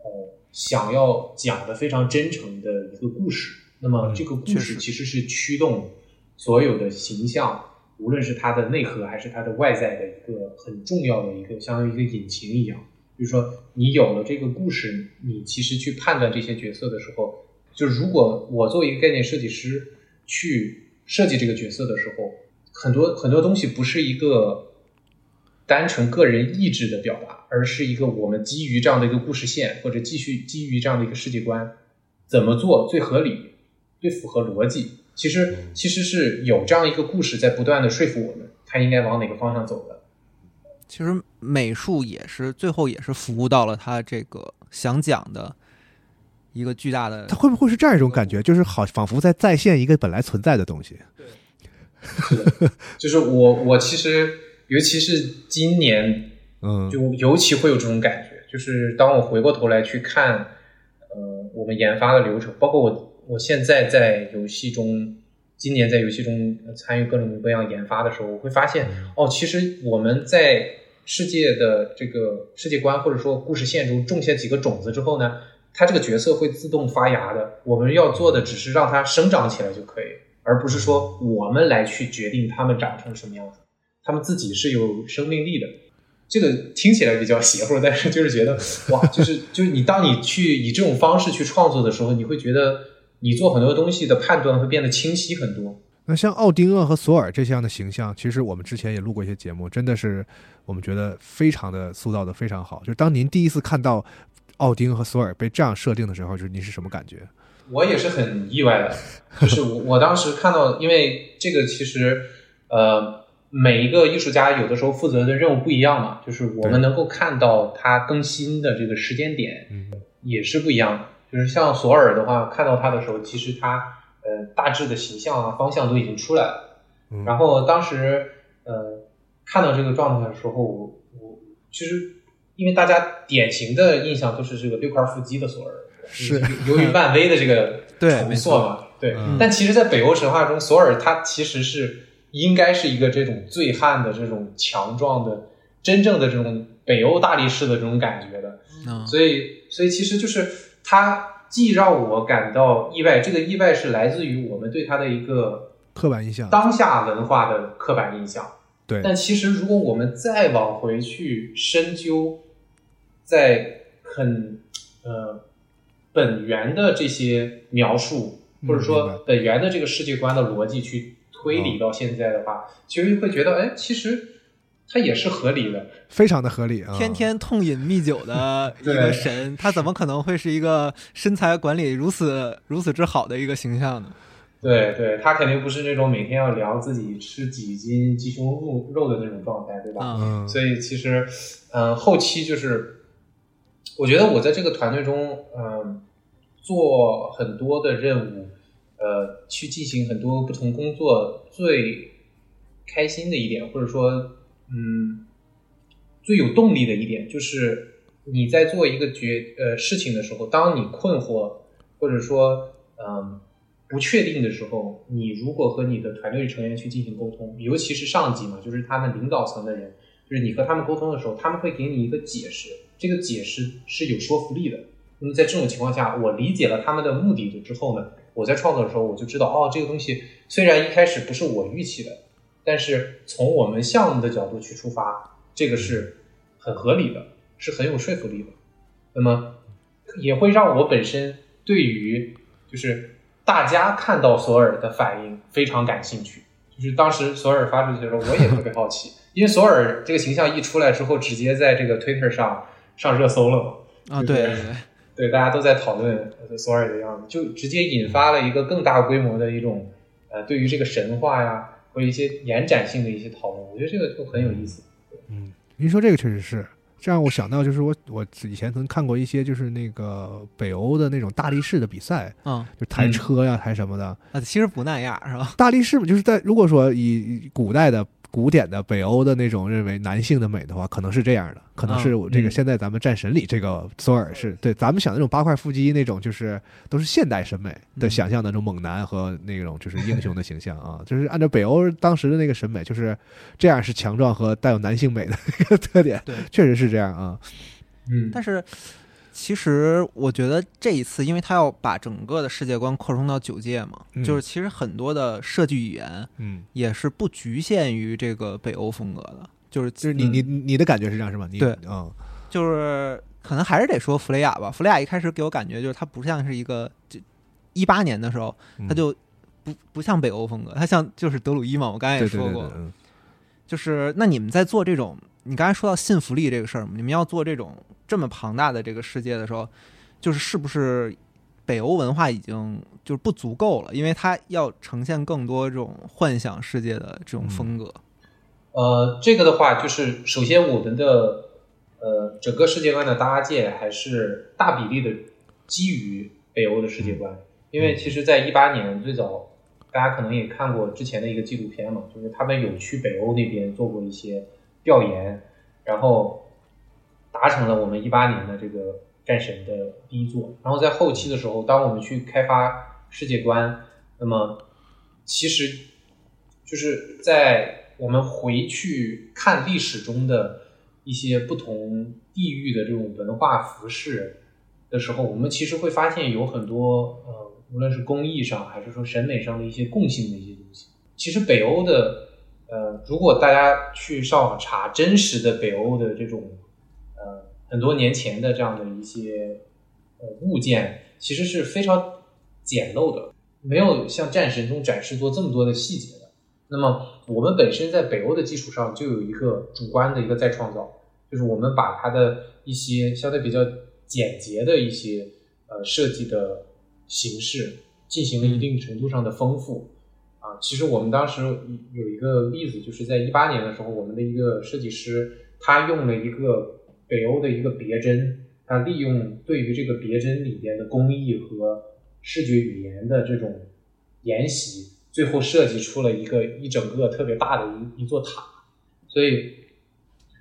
呃想要讲的非常真诚的一个故事，那么嗯这个故事其实是驱动所有的形象，无论是它的内核还是它的外在的一个很重要的一个相当于一个引擎一样。就是说，你有了这个故事，你其实去判断这些角色的时候，就是如果我作为一个概念设计师去设计这个角色的时候，很多很多东西不是一个单纯个人意志的表达，而是一个我们基于这样的一个故事线，或者继续基于这样的一个世界观，怎么做最合理、最符合逻辑。其实其实是有这样一个故事在不断的说服我们，它应该往哪个方向走的。其实美术也是最后也是服务到了他这个想讲的一个巨大的它会不会是这样一种感觉，就是好仿佛在再现一个本来存在的东西？就是我我其实尤其是今年嗯，就尤其会有这种感觉，就是当我回过头来去看，呃，我们研发的流程，包括我我现在在游戏中，今年在游戏中呃参与各种各样研发的时候，我会发现，哦，其实我们在世界的这个世界观或者说故事线中种下几个种子之后呢，它这个角色会自动发芽的。我们要做的只是让它生长起来就可以，而不是说我们来去决定它们长成什么样子，它们自己是有生命力的。这个听起来比较邪乎，但是就是觉得哇，就是就是你当你去以这种方式去创作的时候，你会觉得你做很多东西的判断会变得清晰很多。那像奥丁厄和索尔这样的形象，其实我们之前也录过一些节目，真的是我们觉得非常的塑造的非常好。就是当您第一次看到奥丁和索尔被这样设定的时候，就是您是什么感觉？我也是很意外的，就是我我当时看到，因为这个其实呃每一个艺术家有的时候负责的任务不一样嘛，就是我们能够看到他更新的这个时间点嗯也是不一样的。就是像索尔的话，看到他的时候，其实他呃大致的形象啊方向都已经出来了。嗯然后当时呃看到这个状态的时候，我我其实因为大家典型的印象都是这个六块腹肌的索尔，是由于漫威的这个 重塑嘛，对。嗯但其实，在北欧神话中，索尔他其实是应该是一个这种醉汉的这种强壮的、真正的这种北欧大力士的这种感觉的。嗯所以，所以其实就是他既让我感到意外，这个意外是来自于我们对他的一个刻板印象，当下文化的刻板印象。对，但其实，如果我们再往回去深究，在很呃本源的这些描述，或者说本源的这个世界观的逻辑去推理到现在的话，其实会觉得，哎，其实它也是合理的。非常的合理啊！天天痛饮蜜酒的 一个神，他怎么可能会是一个身材管理如此如此之好的一个形象呢？对对，他肯定不是那种每天要聊自己吃几斤鸡胸肉肉的那种状态，对吧？嗯，所以其实，嗯，后期就是，我觉得我在这个团队中，嗯，做很多的任务，呃，去进行很多不同工作，最开心的一点，或者说，嗯，最有动力的一点，就是你在做一个决呃事情的时候，当你困惑或者说，嗯。不确定的时候，你如果和你的团队成员去进行沟通，尤其是上级嘛，就是他们领导层的人，就是你和他们沟通的时候，他们会给你一个解释，这个解释是有说服力的。那么在这种情况下，我理解了他们的目的之后呢，我在创作的时候我就知道，哦，这个东西虽然一开始不是我预期的，但是从我们项目的角度去出发，这个是很合理的，是很有说服力的。那么也会让我本身对于就是。大家看到索尔的反应非常感兴趣，就是当时索尔发出去的时候，我也特别好奇，因为索尔这个形象一出来之后，直接在这个 Twitter 上上热搜了嘛。啊，对对对，大家都在讨论索尔的样子，就直接引发了一个更大规模的一种呃，对于这个神话呀或者一些延展性的一些讨论，我觉得这个就很有意思。嗯，您说这个确实是。这让我想到，就是我我以前曾看过一些，就是那个北欧的那种大力士的比赛，嗯，就抬车呀，抬什么的。啊，其实不那样，是吧？大力士嘛就是在如果说以古代的古典的北欧的那种认为男性的美的话，可能是这样的，可能是我这个现在咱们战神里这个索尔是对咱们想那种八块腹肌那种，就是都是现代审美的想象的那种猛男和那种就是英雄的形象啊，就是按照北欧当时的那个审美，就是这样是强壮和带有男性美的一个特点，对，确实是这样啊。嗯，但是其实我觉得这一次，因为他要把整个的世界观扩充到九界嘛，嗯就是其实很多的设计语言嗯，也是不局限于这个北欧风格的，就是就是你你你的感觉是这样是吧？你对嗯就是可能还是得说弗雷亚吧。弗雷亚一开始给我感觉就是它不像是一个，就一八年的时候，嗯它就不不像北欧风格，它像就是德鲁伊嘛。我刚才也对对说过，对对嗯就是那你们在做这种，你刚才说到信服力这个事儿嘛，你们要做这种这么庞大的这个世界的时候，就是是不是北欧文化已经就是不足够了？因为它要呈现更多这种幻想世界的这种风格。呃，这个的话，就是首先我们的呃整个世界观的搭建还是大比例的基于北欧的世界观，因为其实，在一八年最早，大家可能也看过之前的一个纪录片嘛，就是他们有去北欧那边做过一些调研，然后达成了我们一八年的这个战神的第一作，然后在后期的时候，当我们去开发世界观，那么其实就是在我们回去看历史中的一些不同地域的这种文化服饰的时候，我们其实会发现有很多呃，无论是工艺上还是说审美上的一些共性的一些东西。其实北欧的呃，如果大家去上网查真实的北欧的这种呃很多年前的这样的一些呃物件，其实是非常简陋的，没有像战神中展示过这么多的细节的。那么我们本身在北欧的基础上就有一个主观的一个再创造，就是我们把它的一些相对比较简洁的一些呃设计的形式进行了一定程度上的丰富。其实我们当时有一个例子，就是在一八年的时候，我们的一个设计师他用了一个北欧的一个别针，他利用对于这个别针里边的工艺和视觉语言的这种研习，最后设计出了一个一整个特别大的一一座塔。所以，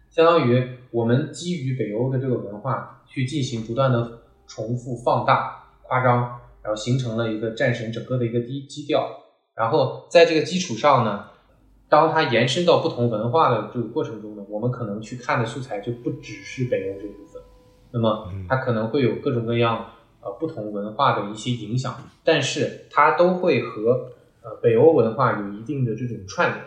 相当于我们基于北欧的这个文化去进行不断的重复、放大、夸张，然后形成了一个战神整个的一个基基调。然后在这个基础上呢，当它延伸到不同文化的这个过程中呢，我们可能去看的素材就不只是北欧这部分，那么它可能会有各种各样呃不同文化的一些影响，但是它都会和呃北欧文化有一定的这种串联，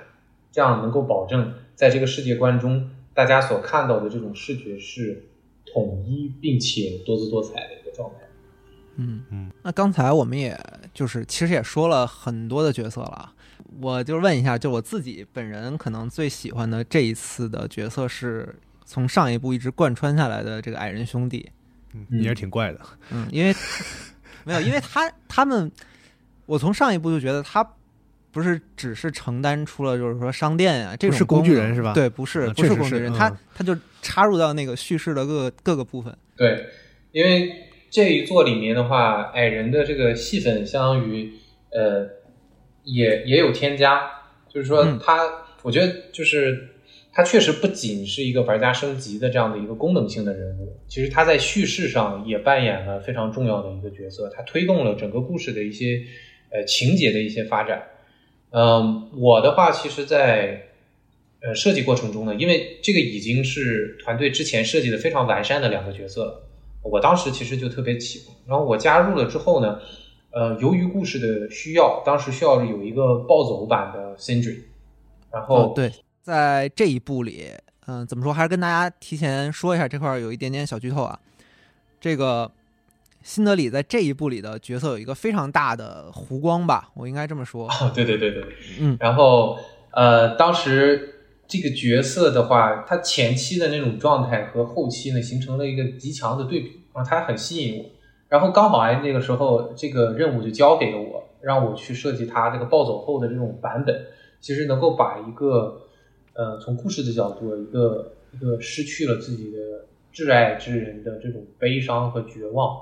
这样能够保证在这个世界观中，大家所看到的这种视觉是统一并且多姿多彩的一个状态。嗯。嗯，那刚才我们也就是其实也说了很多的角色了啊，我就问一下，就我自己本人可能最喜欢的这一次的角色是从上一部一直贯穿下来的这个矮人兄弟。嗯你也挺怪的，嗯，因为 没有，因为他他们，我从上一部就觉得他不是只是承担出了就是说商店啊这种是工具人是吧？对，不是啊不是是工具人，他嗯。他就插入到那个叙事的各个各个部分。对，因为这一座里面的话，矮人的这个戏份相当于呃也也有添加，就是说嗯。他，我觉得就是他确实不仅是一个玩家升级的这样的一个功能性的人物，其实他在叙事上也扮演了非常重要的一个角色，他推动了整个故事的一些呃情节的一些发展。嗯，我的话，其实在，呃设计过程中呢，因为这个已经是团队之前设计的非常完善的两个角色了，我当时其实就特别喜欢。然后我加入了之后呢，呃，由于故事的需要，当时需要有一个暴走版的 Sindri，然后、哦，对，在这一部里，嗯、怎么说？还是跟大家提前说一下，这块儿有一点点小剧透啊。这个辛德里在这一部里的角色有一个非常大的弧光吧，我应该这么说。哦，对对对对，嗯然后呃，当时这个角色的话，他前期的那种状态和后期呢，形成了一个极强的对比啊，他很吸引我。然后刚好哎，那个时候这个任务就交给了我，让我去设计他这个暴走后的这种版本，其实能够把一个呃从故事的角度，一个一个失去了自己的挚爱之人的这种悲伤和绝望，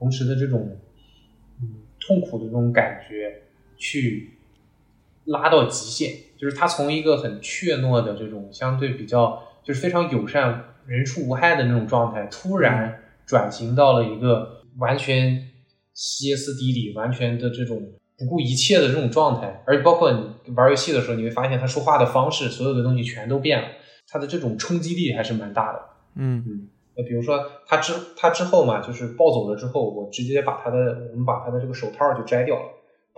同时的这种嗯痛苦的这种感觉，去拉到极限，就是他从一个很怯懦的这种相对比较就是非常友善、人畜无害的那种状态，突然转型到了一个完全歇斯底里、完全的这种不顾一切的这种状态，而且包括你玩游戏的时候，你会发现他说话的方式，所有的东西全都变了，他的这种冲击力还是蛮大的。嗯那比如说他之他之后嘛，就是暴走了之后，我直接把他的我们把他的这个手套就摘掉了，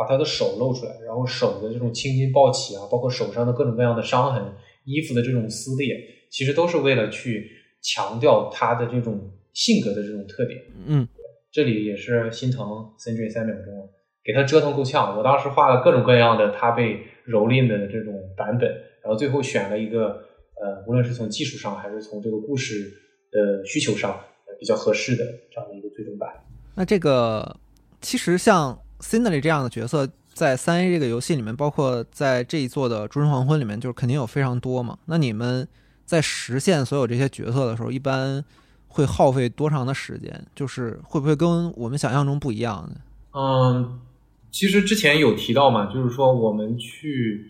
把他的手露出来，然后手的这种青筋暴起啊，包括手上的各种各样的伤痕，衣服的这种撕裂，其实都是为了去强调他的这种性格的这种特点。嗯这里也是心疼 Cindy 三秒钟，给他折腾够呛。我当时画了各种各样的他被蹂躏的这种版本，然后最后选了一个呃，无论是从技术上还是从这个故事的需求上，呃比较合适的这样的一个最终版。那这个其实像 Cindy 这样的角色，在三 A 这个游戏里面，包括在这一座的《诸神黄昏》里面，就是肯定有非常多嘛。那你们在实现所有这些角色的时候，一般会耗费多长的时间？就是会不会跟我们想象中不一样呢？嗯，其实之前有提到嘛，就是说我们去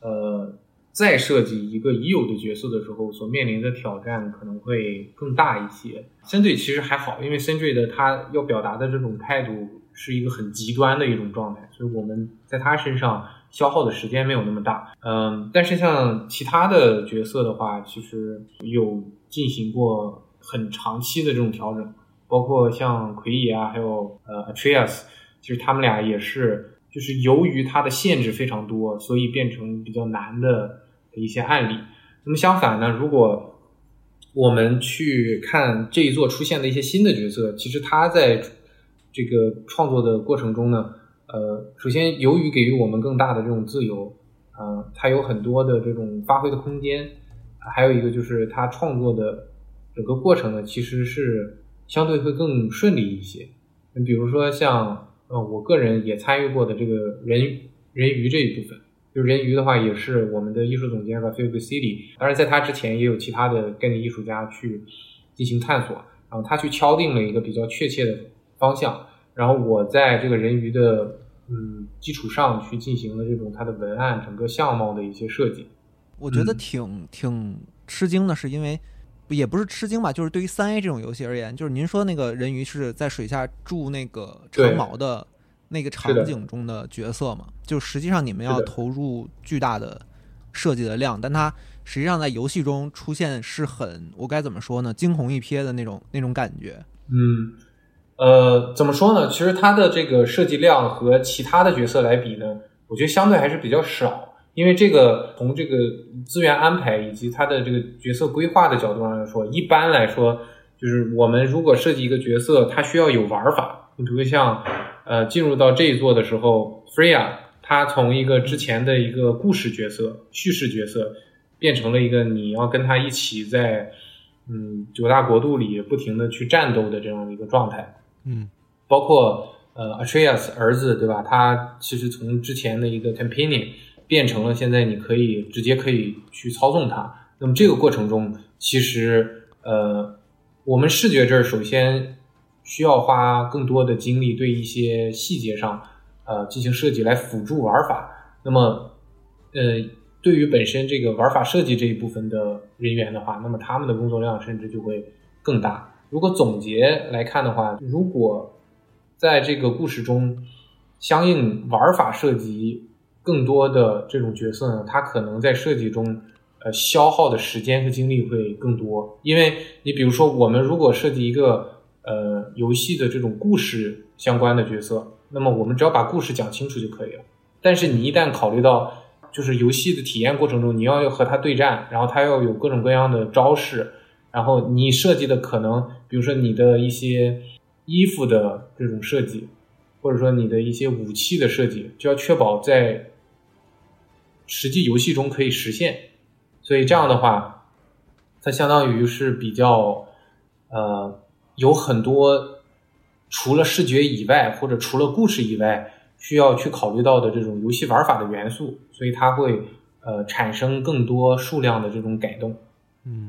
呃再设计一个已有的角色的时候，所面临的挑战可能会更大一些。深队其实还好，因为 Cindy 的他要表达的这种态度是一个很极端的一种状态，所以我们在他身上消耗的时间没有那么大。嗯，但是像其他的角色的话，其实有进行过很长期的这种调整。包括像奎爷啊，还有呃 Atreus，其实他们俩也是，就是由于它的限制非常多，所以变成比较难的一些案例。那么相反呢，如果我们去看这一座出现的一些新的角色，其实他在这个创作的过程中呢，呃，首先由于给予我们更大的这种自由，呃，它有很多的这种发挥的空间，还有一个就是他创作的整个过程呢，其实是相对会更顺利一些。你比如说像呃，我个人也参与过的这个人人鱼这一部分，就人鱼的话，也是我们的艺术总监 Rafael City，当然在他之前也有其他的概念艺术家去进行探索，然后他去敲定了一个比较确切的方向，然后我在这个人鱼的嗯基础上去进行了这种它的文案整个相貌的一些设计。我觉得嗯挺、挺吃惊的，是因为也不是吃惊吧，就是对于三 A 这种游戏而言，就是您说那个人鱼是在水下住那个长对矛的那个场景中的角色嘛，就实际上你们要投入巨大的设计的量，但它实际上在游戏中出现是很我该怎么说呢，惊鸿一瞥的那种那种感觉。嗯，呃，怎么说呢？其实它的这个设计量和其他的角色来比呢，我觉得相对还是比较少。因为这个从这个资源安排以及它的这个角色规划的角度上来说，一般来说，就是我们如果设计一个角色，它需要有玩法。你比如像呃进入到这一座的时候，Freya 他从一个之前的一个故事角色、叙事角色，变成了一个你要跟他一起在嗯九大国度里不停的去战斗的这样一个状态。嗯包括呃 Atreus 儿子对吧？他其实从之前的一个 Campaigning 变成了现在你可以直接可以去操纵它。那么这个过程中，其实呃，我们视觉这儿首先需要花更多的精力对一些细节上呃进行设计来辅助玩法。那么呃，对于本身这个玩法设计这一部分的人员的话，那么他们的工作量甚至就会更大。如果总结来看的话，如果在这个故事中，相应玩法涉及更多的这种角色呢，它可能在设计中，呃，消耗的时间和精力会更多。因为你比如说，我们如果设计一个呃游戏的这种故事相关的角色，那么我们只要把故事讲清楚就可以了。但是你一旦考虑到，就是游戏的体验过程中，你要和他对战，然后他要有各种各样的招式，然后你设计的可能，比如说你的一些衣服的这种设计，或者说你的一些武器的设计，就要确保在实际游戏中可以实现。所以这样的话，它相当于是比较呃有很多除了视觉以外，或者除了故事以外，需要去考虑到的这种游戏玩法的元素，所以它会呃产生更多数量的这种改动。嗯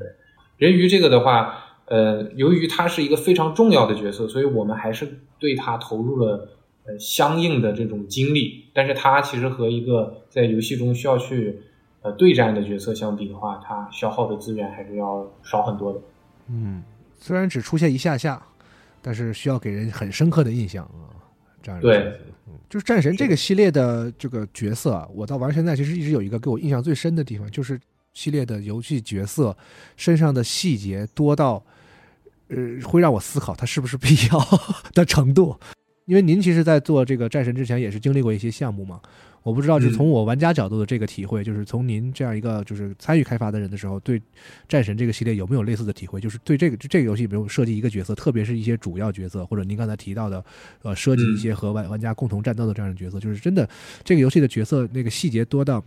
人鱼这个的话，呃，由于它是一个非常重要的角色，所以我们还是对它投入了呃相应的这种精力。但是它其实和一个在游戏中需要去呃对战的角色相比的话，它消耗的资源还是要少很多的。嗯，虽然只出现一下下，但是需要给人很深刻的印象啊。这样对就是战神这个系列的这个角色啊，我到玩现在其实一直有一个给我印象最深的地方，就是系列的游戏角色身上的细节多到，呃，会让我思考它是不是必要 的程度。因为您其实，在做这个战神之前，也是经历过一些项目嘛。我不知道，就嗯从我玩家角度的这个体会，就是从您这样一个就是参与开发的人的时候，对战神这个系列有没有类似的体会？就是对这个这个游戏，比如设计一个角色，特别是一些主要角色，或者您刚才提到的，呃，设计一些和玩玩家共同战斗的这样的角色，就是真的这个游戏的角色那个细节多到，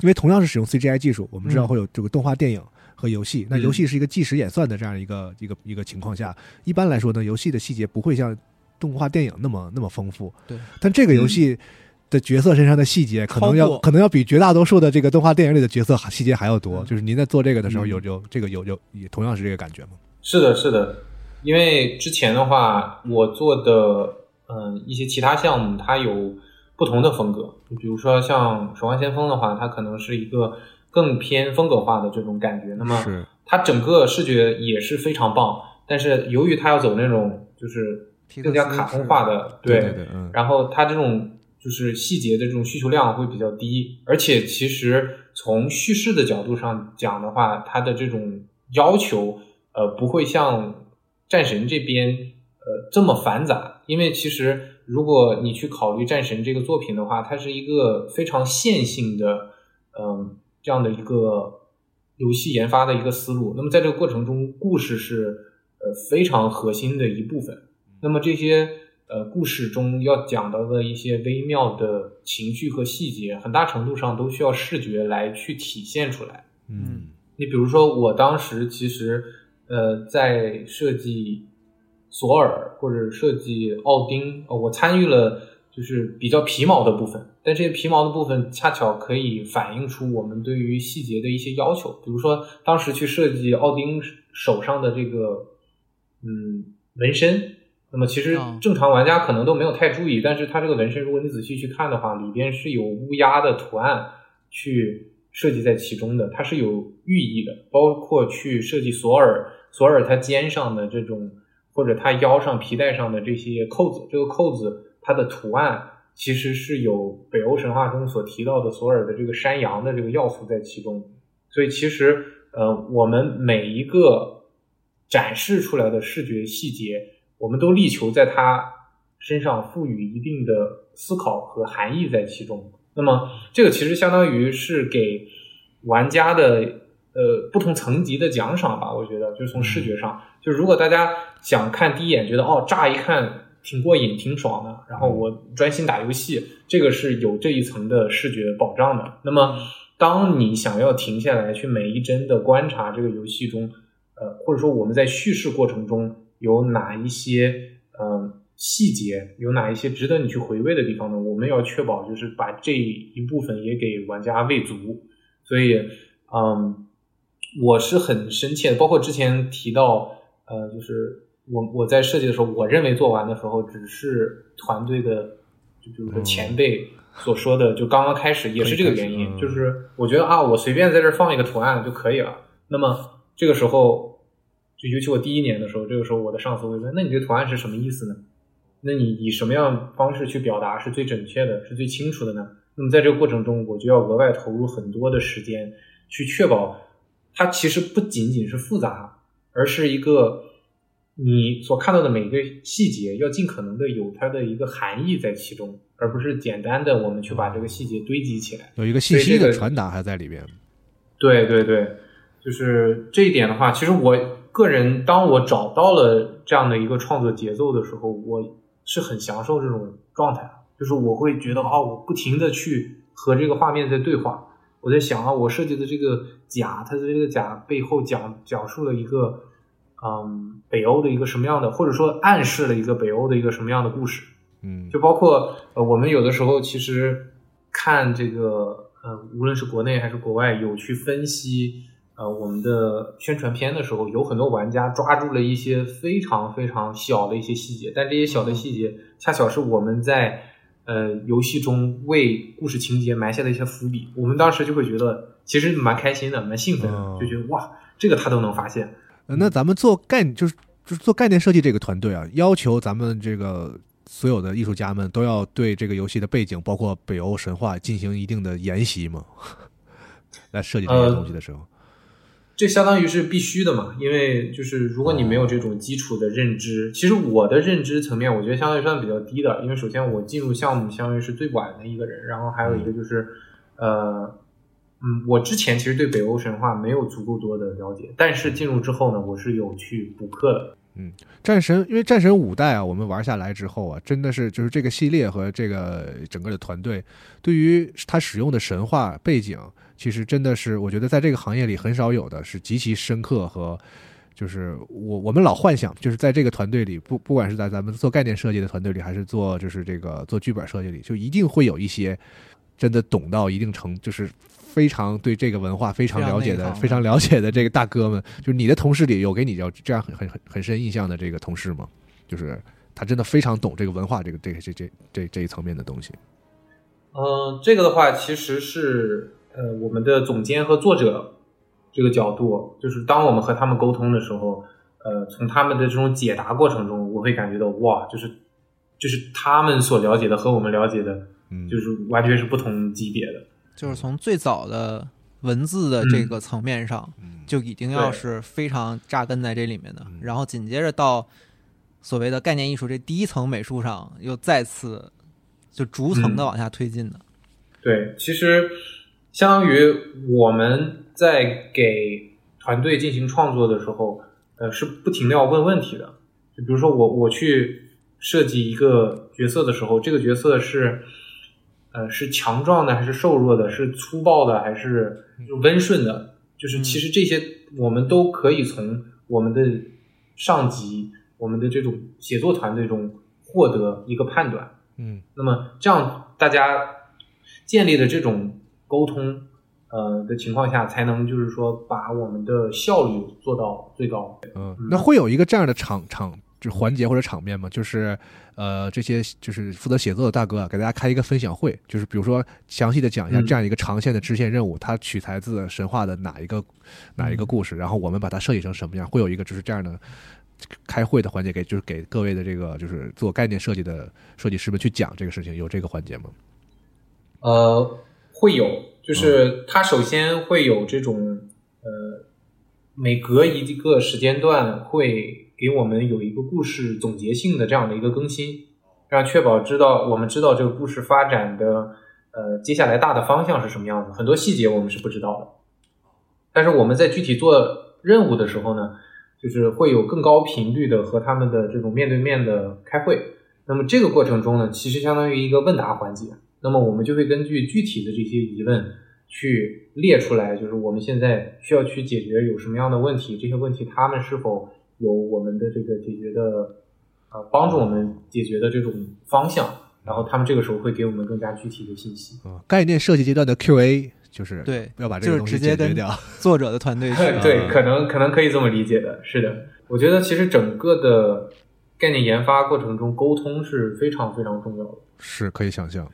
因为同样是使用 CGI 技术，我们知道嗯会有这个动画电影。和游戏，那嗯游戏是一个计时演算的这样一个一个一个情况下，一般来说呢，游戏的细节不会像动画电影那么那么丰富。对，但这个游戏的角色身上的细节可能要可能要比绝大多数的这个动画电影里的角色细节还要多。嗯就是您在做这个的时候，嗯有有这个有有也同样是这个感觉吗？是的，是的，因为之前的话，我做的嗯一些其他项目，它有不同的风格。比如说像《守望先锋》的话，它可能是一个更偏风格化的这种感觉。那么它整个视觉也是非常棒，但是由于它要走那种就是更加卡通化的，对对，嗯，然后它这种就是细节的这种需求量会比较低，而且其实从叙事的角度上讲的话，它的这种要求呃不会像战神这边呃这么繁杂，因为其实如果你去考虑战神这个作品的话，它是一个非常线性的嗯、这样的一个游戏研发的一个思路。那么在这个过程中，故事是呃非常核心的一部分。那么这些呃故事中要讲到的一些微妙的情绪和细节，很大程度上都需要视觉来去体现出来。嗯你比如说，我当时其实呃在设计索尔或者设计奥丁，呃，我参与了就是比较皮毛的部分，但这些皮毛的部分恰巧可以反映出我们对于细节的一些要求。比如说，当时去设计奥丁手上的这个嗯纹身，那么其实哦。正常玩家可能都没有太注意，但是它这个纹身，如果你仔细去看的话，里边是有乌鸦的图案去设计在其中的，它是有寓意的，包括去设计索尔，索尔他肩上的这种或者他腰上皮带上的这些扣子，这个扣子它的图案其实是有北欧神话中所提到的索尔的这个山羊的这个要素在其中，所以其实呃，我们每一个展示出来的视觉细节，我们都力求在它身上赋予一定的思考和含义在其中。那么，这个其实相当于是给玩家的呃不同层级的奖赏吧。我觉得，就是从视觉上，就是如果大家想看第一眼觉得哦，乍一看挺过瘾、挺爽的，然后我专心打游戏，这个是有这一层的视觉保障的。那么，当你想要停下来去每一帧的观察这个游戏中，呃，或者说我们在叙事过程中有哪一些呃细节，有哪一些值得你去回味的地方呢？我们要确保就是把这一部分也给玩家喂足。所以，嗯，我是很深切的，包括之前提到，呃，就是我我在设计的时候，我认为做完的时候，只是团队的，就比如说前辈所说的，就刚刚开始，也是这个原因，就是我觉得啊，我随便在这儿放一个图案就可以了。那么这个时候，就尤其我第一年的时候，这个时候我的上司会问：那你这图案是什么意思呢？那你以什么样方式去表达是最准确的，是最清楚的呢？那么在这个过程中，我就要额外投入很多的时间，去确保它其实不仅仅是复杂，而是一个你所看到的每一个细节要尽可能的有它的一个含义在其中，而不是简单的我们去把这个细节堆积起来，有一个信息的传达还在里边。对对对，就是这一点的话，其实我个人当我找到了这样的一个创作节奏的时候，我是很享受这种状态。就是我会觉得啊，我不停的去和这个画面在对话，我在想啊，我设计的这个甲，它的这个甲背后讲讲述了一个，嗯，北欧的一个什么样的，或者说暗示了一个北欧的一个什么样的故事，嗯，就包括呃，我们有的时候其实看这个，呃，无论是国内还是国外，有去分析呃我们的宣传片的时候，有很多玩家抓住了一些非常非常小的一些细节，但这些小的细节恰巧是我们在。呃，游戏中为故事情节埋下的一些伏笔，我们当时就会觉得其实蛮开心的，蛮兴奋的，就觉得哇，这个他都能发现。那咱们做概就是就是做概念设计这个团队啊，要求咱们这个所有的艺术家们都要对这个游戏的背景，包括北欧神话进行一定的研习吗？来设计这些东西的时候。这相当于是必须的嘛，因为就是如果你没有这种基础的认知，其实我的认知层面，我觉得相对算比较低的。因为首先我进入项目相当于是最晚的一个人，然后还有一个就是，呃，嗯，我之前其实对北欧神话没有足够多的了解，但是进入之后呢，我是有去补课的。嗯，战神，因为战神五代啊，我们玩下来之后啊，真的是就是这个系列和这个整个的团队，对于他使用的神话背景。其实真的是，我觉得在这个行业里很少有的是极其深刻和，就是我我们老幻想，就是在这个团队里，不不管是在咱们做概念设计的团队里，还是做就是这个做剧本设计里，就一定会有一些真的懂到一定程，就是非常对这个文化非常了解的、非常了解的这个大哥们。就是你的同事里有给你要这样很很很很深印象的这个同事吗？就是他真的非常懂这个文化，这个这个这这这这一层面的东西。嗯，这个的话其实是。呃，我们的总监和作者这个角度，就是当我们和他们沟通的时候，呃，从他们的这种解答过程中，我会感觉到哇，就是就是他们所了解的和我们了解的，就是完全是不同级别的。就是从最早的文字的这个层面上，就已经要是非常扎根在这里面的，然后紧接着到所谓的概念艺术这第一层美术上，又再次就逐层的往下推进的。对，其实。相当于我们在给团队进行创作的时候，呃，是不停的要问问题的。就比如说我我去设计一个角色的时候，这个角色是呃是强壮的还是瘦弱的，是粗暴的还是温顺的？就是其实这些我们都可以从我们的上级、我们的这种写作团队中获得一个判断。嗯，那么这样大家建立的这种。沟通，呃的情况下，才能就是说把我们的效率做到最高。嗯，那会有一个这样的场场就环节或者场面嘛？就是呃，这些就是负责写作的大哥啊，给大家开一个分享会，就是比如说详细的讲一下这样一个长线的支线任务，它取材自神话的哪一个哪一个故事，然后我们把它设计成什么样？会有一个就是这样的开会的环节，给就是给各位的这个就是做概念设计的设计师们去讲这个事情，有这个环节吗？呃。会有，就是它首先会有这种呃，每隔一个时间段会给我们有一个故事总结性的这样的一个更新，让确保知道我们知道这个故事发展的呃接下来大的方向是什么样子，很多细节我们是不知道的。但是我们在具体做任务的时候呢，就是会有更高频率的和他们的这种面对面的开会，那么这个过程中呢，其实相当于一个问答环节。那么我们就会根据具体的这些疑问去列出来，就是我们现在需要去解决有什么样的问题，这些问题他们是否有我们的这个解决的呃帮助我们解决的这种方向，然后他们这个时候会给我们更加具体的信息。啊，概念设计阶段的 Q&A 就是对要把这就是个东西直接跟解决掉。作者的团队 去对，可能可能可以这么理解的。是的，我觉得其实整个的概念研发过程中，沟通是非常非常重要的。是可以想象。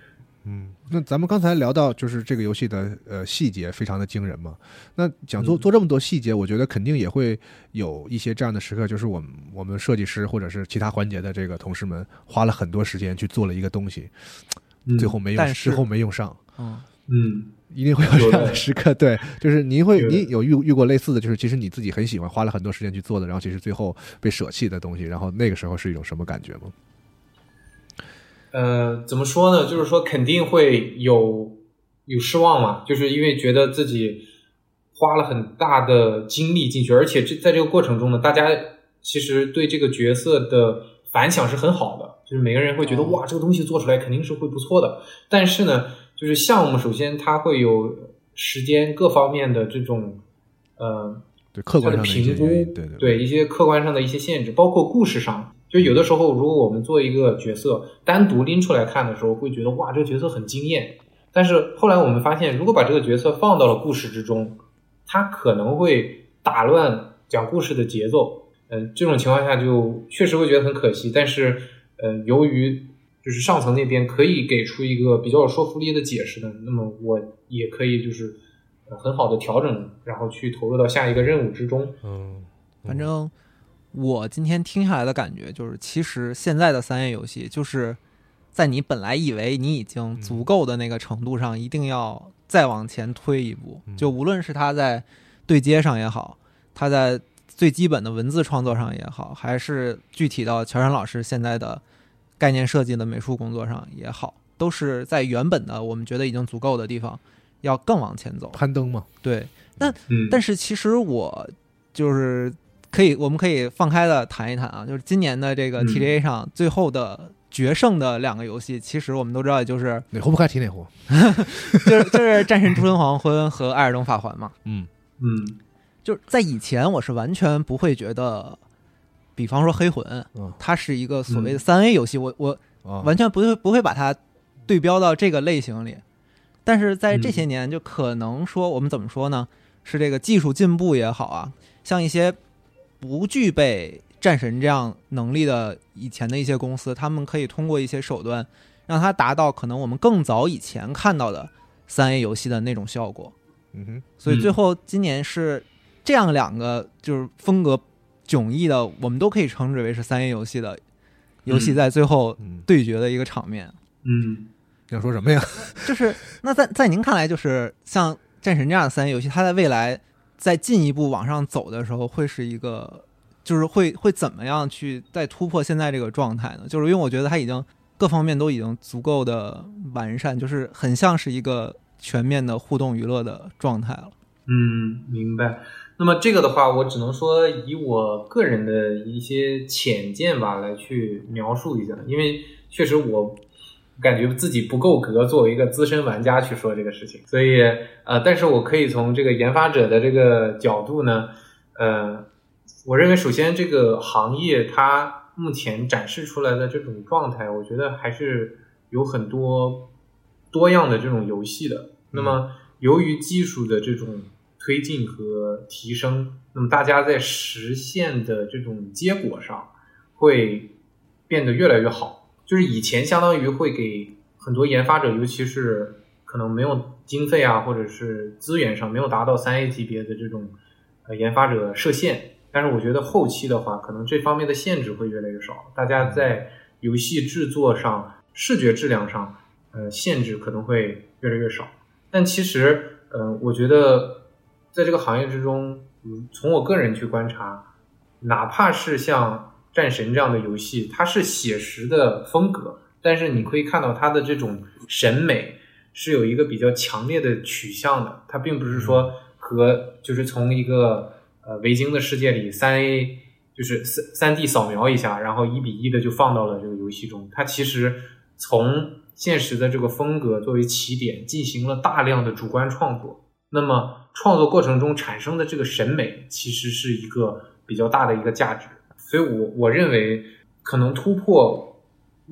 嗯，那咱们刚才聊到就是这个游戏的呃细节非常的惊人嘛。那讲做嗯。做这么多细节，我觉得肯定也会有一些这样的时刻，就是我们我们设计师或者是其他环节的这个同事们花了很多时间去做了一个东西，嗯。最后没用，最后没用上。嗯，嗯一定会有这样的的时刻，对，就是您会，您有遇遇过类似的，就是其实你自己很喜欢，花了很多时间去做的，然后其实最后被舍弃的东西，然后那个时候是一种什么感觉吗？呃，怎么说呢？就是说肯定会有有失望嘛，就是因为觉得自己花了很大的精力进去，而且这在这个过程中呢，大家其实对这个角色的反响是很好的，就是每个人会觉得、哦哇，这个东西做出来肯定是会不错的。但是呢，就是项目首先它会有时间各方面的这种呃对，客观它的上的评估，对对对一些客观上的一些限制，包括故事上，就有的时候，如果我们做一个角色单独拎出来看的时候，会觉得哇，这个角色很惊艳。但是后来我们发现，如果把这个角色放到了故事之中，它可能会打乱讲故事的节奏。嗯、这种情况下就确实会觉得很可惜。但是，呃，由于就是上层那边可以给出一个比较有说服力的解释的，那么我也可以就是很好的调整，然后去投入到下一个任务之中。嗯，反正我今天听下来的感觉就是，其实现在的三 A 游戏就是在你本来以为你已经足够的那个程度上，一定要再往前推一步。嗯就无论是它在对接上也好，它在最基本的文字创作上也好，还是具体到乔山老师现在的概念设计的美术工作上也好，都是在原本的我们觉得已经足够的地方，要更往前走。攀登嘛，对，嗯，但是其实我就是可以，我们可以放开的谈一谈啊，就是今年的这个嗯 TGA 上最后的决胜的两个游戏，其实我们都知道，就是哪壶不开提哪壶。就 是就是《战神：诸神黄昏》和《艾尔登法环》嘛。嗯嗯就是在以前，我是完全不会觉得，比方说《黑魂》，嗯它是一个所谓的三 A 游戏，我我啊，完全不会不会把它对标到这个类型里。但是在嗯这些年，就可能说我们怎么说呢？是这个技术进步也好啊，像一些不具备战神这样能力的以前的一些公司，他们可以通过一些手段，让它达到可能我们更早以前看到的三 A 游戏的那种效果。嗯哼，所以最后今年是这样两个就是风格迥异的，我们都可以称之为是三 A 游戏的游戏，嗯在最后嗯，对决的一个场面。嗯要说什么呀？就是那在在您看来，就是像战神这样的三 A 游戏，它在未来再进一步往上走的时候，会是一个就是会会怎么样去再突破现在这个状态呢？就是因为我觉得它已经各方面都已经足够的完善，就是很像是一个全面的互动娱乐的状态了。嗯，明白。那么这个的话，我只能说以我个人的一些浅见吧来去描述一下，因为确实我感觉自己不够格作为一个资深玩家去说这个事情，所以呃，但是我可以从这个研发者的这个角度呢，呃，我认为首先这个行业它目前展示出来的这种状态，我觉得还是有很多多样的这种游戏的。那么由于技术的这种推进和提升，那么大家在实现的这种结果上会变得越来越好。就是以前相当于会给很多研发者，尤其是可能没有经费啊，或者是资源上没有达到三 A 级别的这种呃研发者设限。但是我觉得后期的话，可能这方面的限制会越来越少，大家在游戏制作上、视觉质量上，呃，限制可能会越来越少。但其实，呃，我觉得在这个行业之中，嗯，从我个人去观察，哪怕是像战神这样的游戏，它是写实的风格，但是你可以看到它的这种审美是有一个比较强烈的取向的，它并不是说和就是从一个呃维京的世界里三 A 就是三三 D 扫描一下，然后一比一的就放到了这个游戏中。它其实从现实的这个风格作为起点，进行了大量的主观创作。那么创作过程中产生的这个审美，其实是一个比较大的一个价值。所以我我认为，可能突破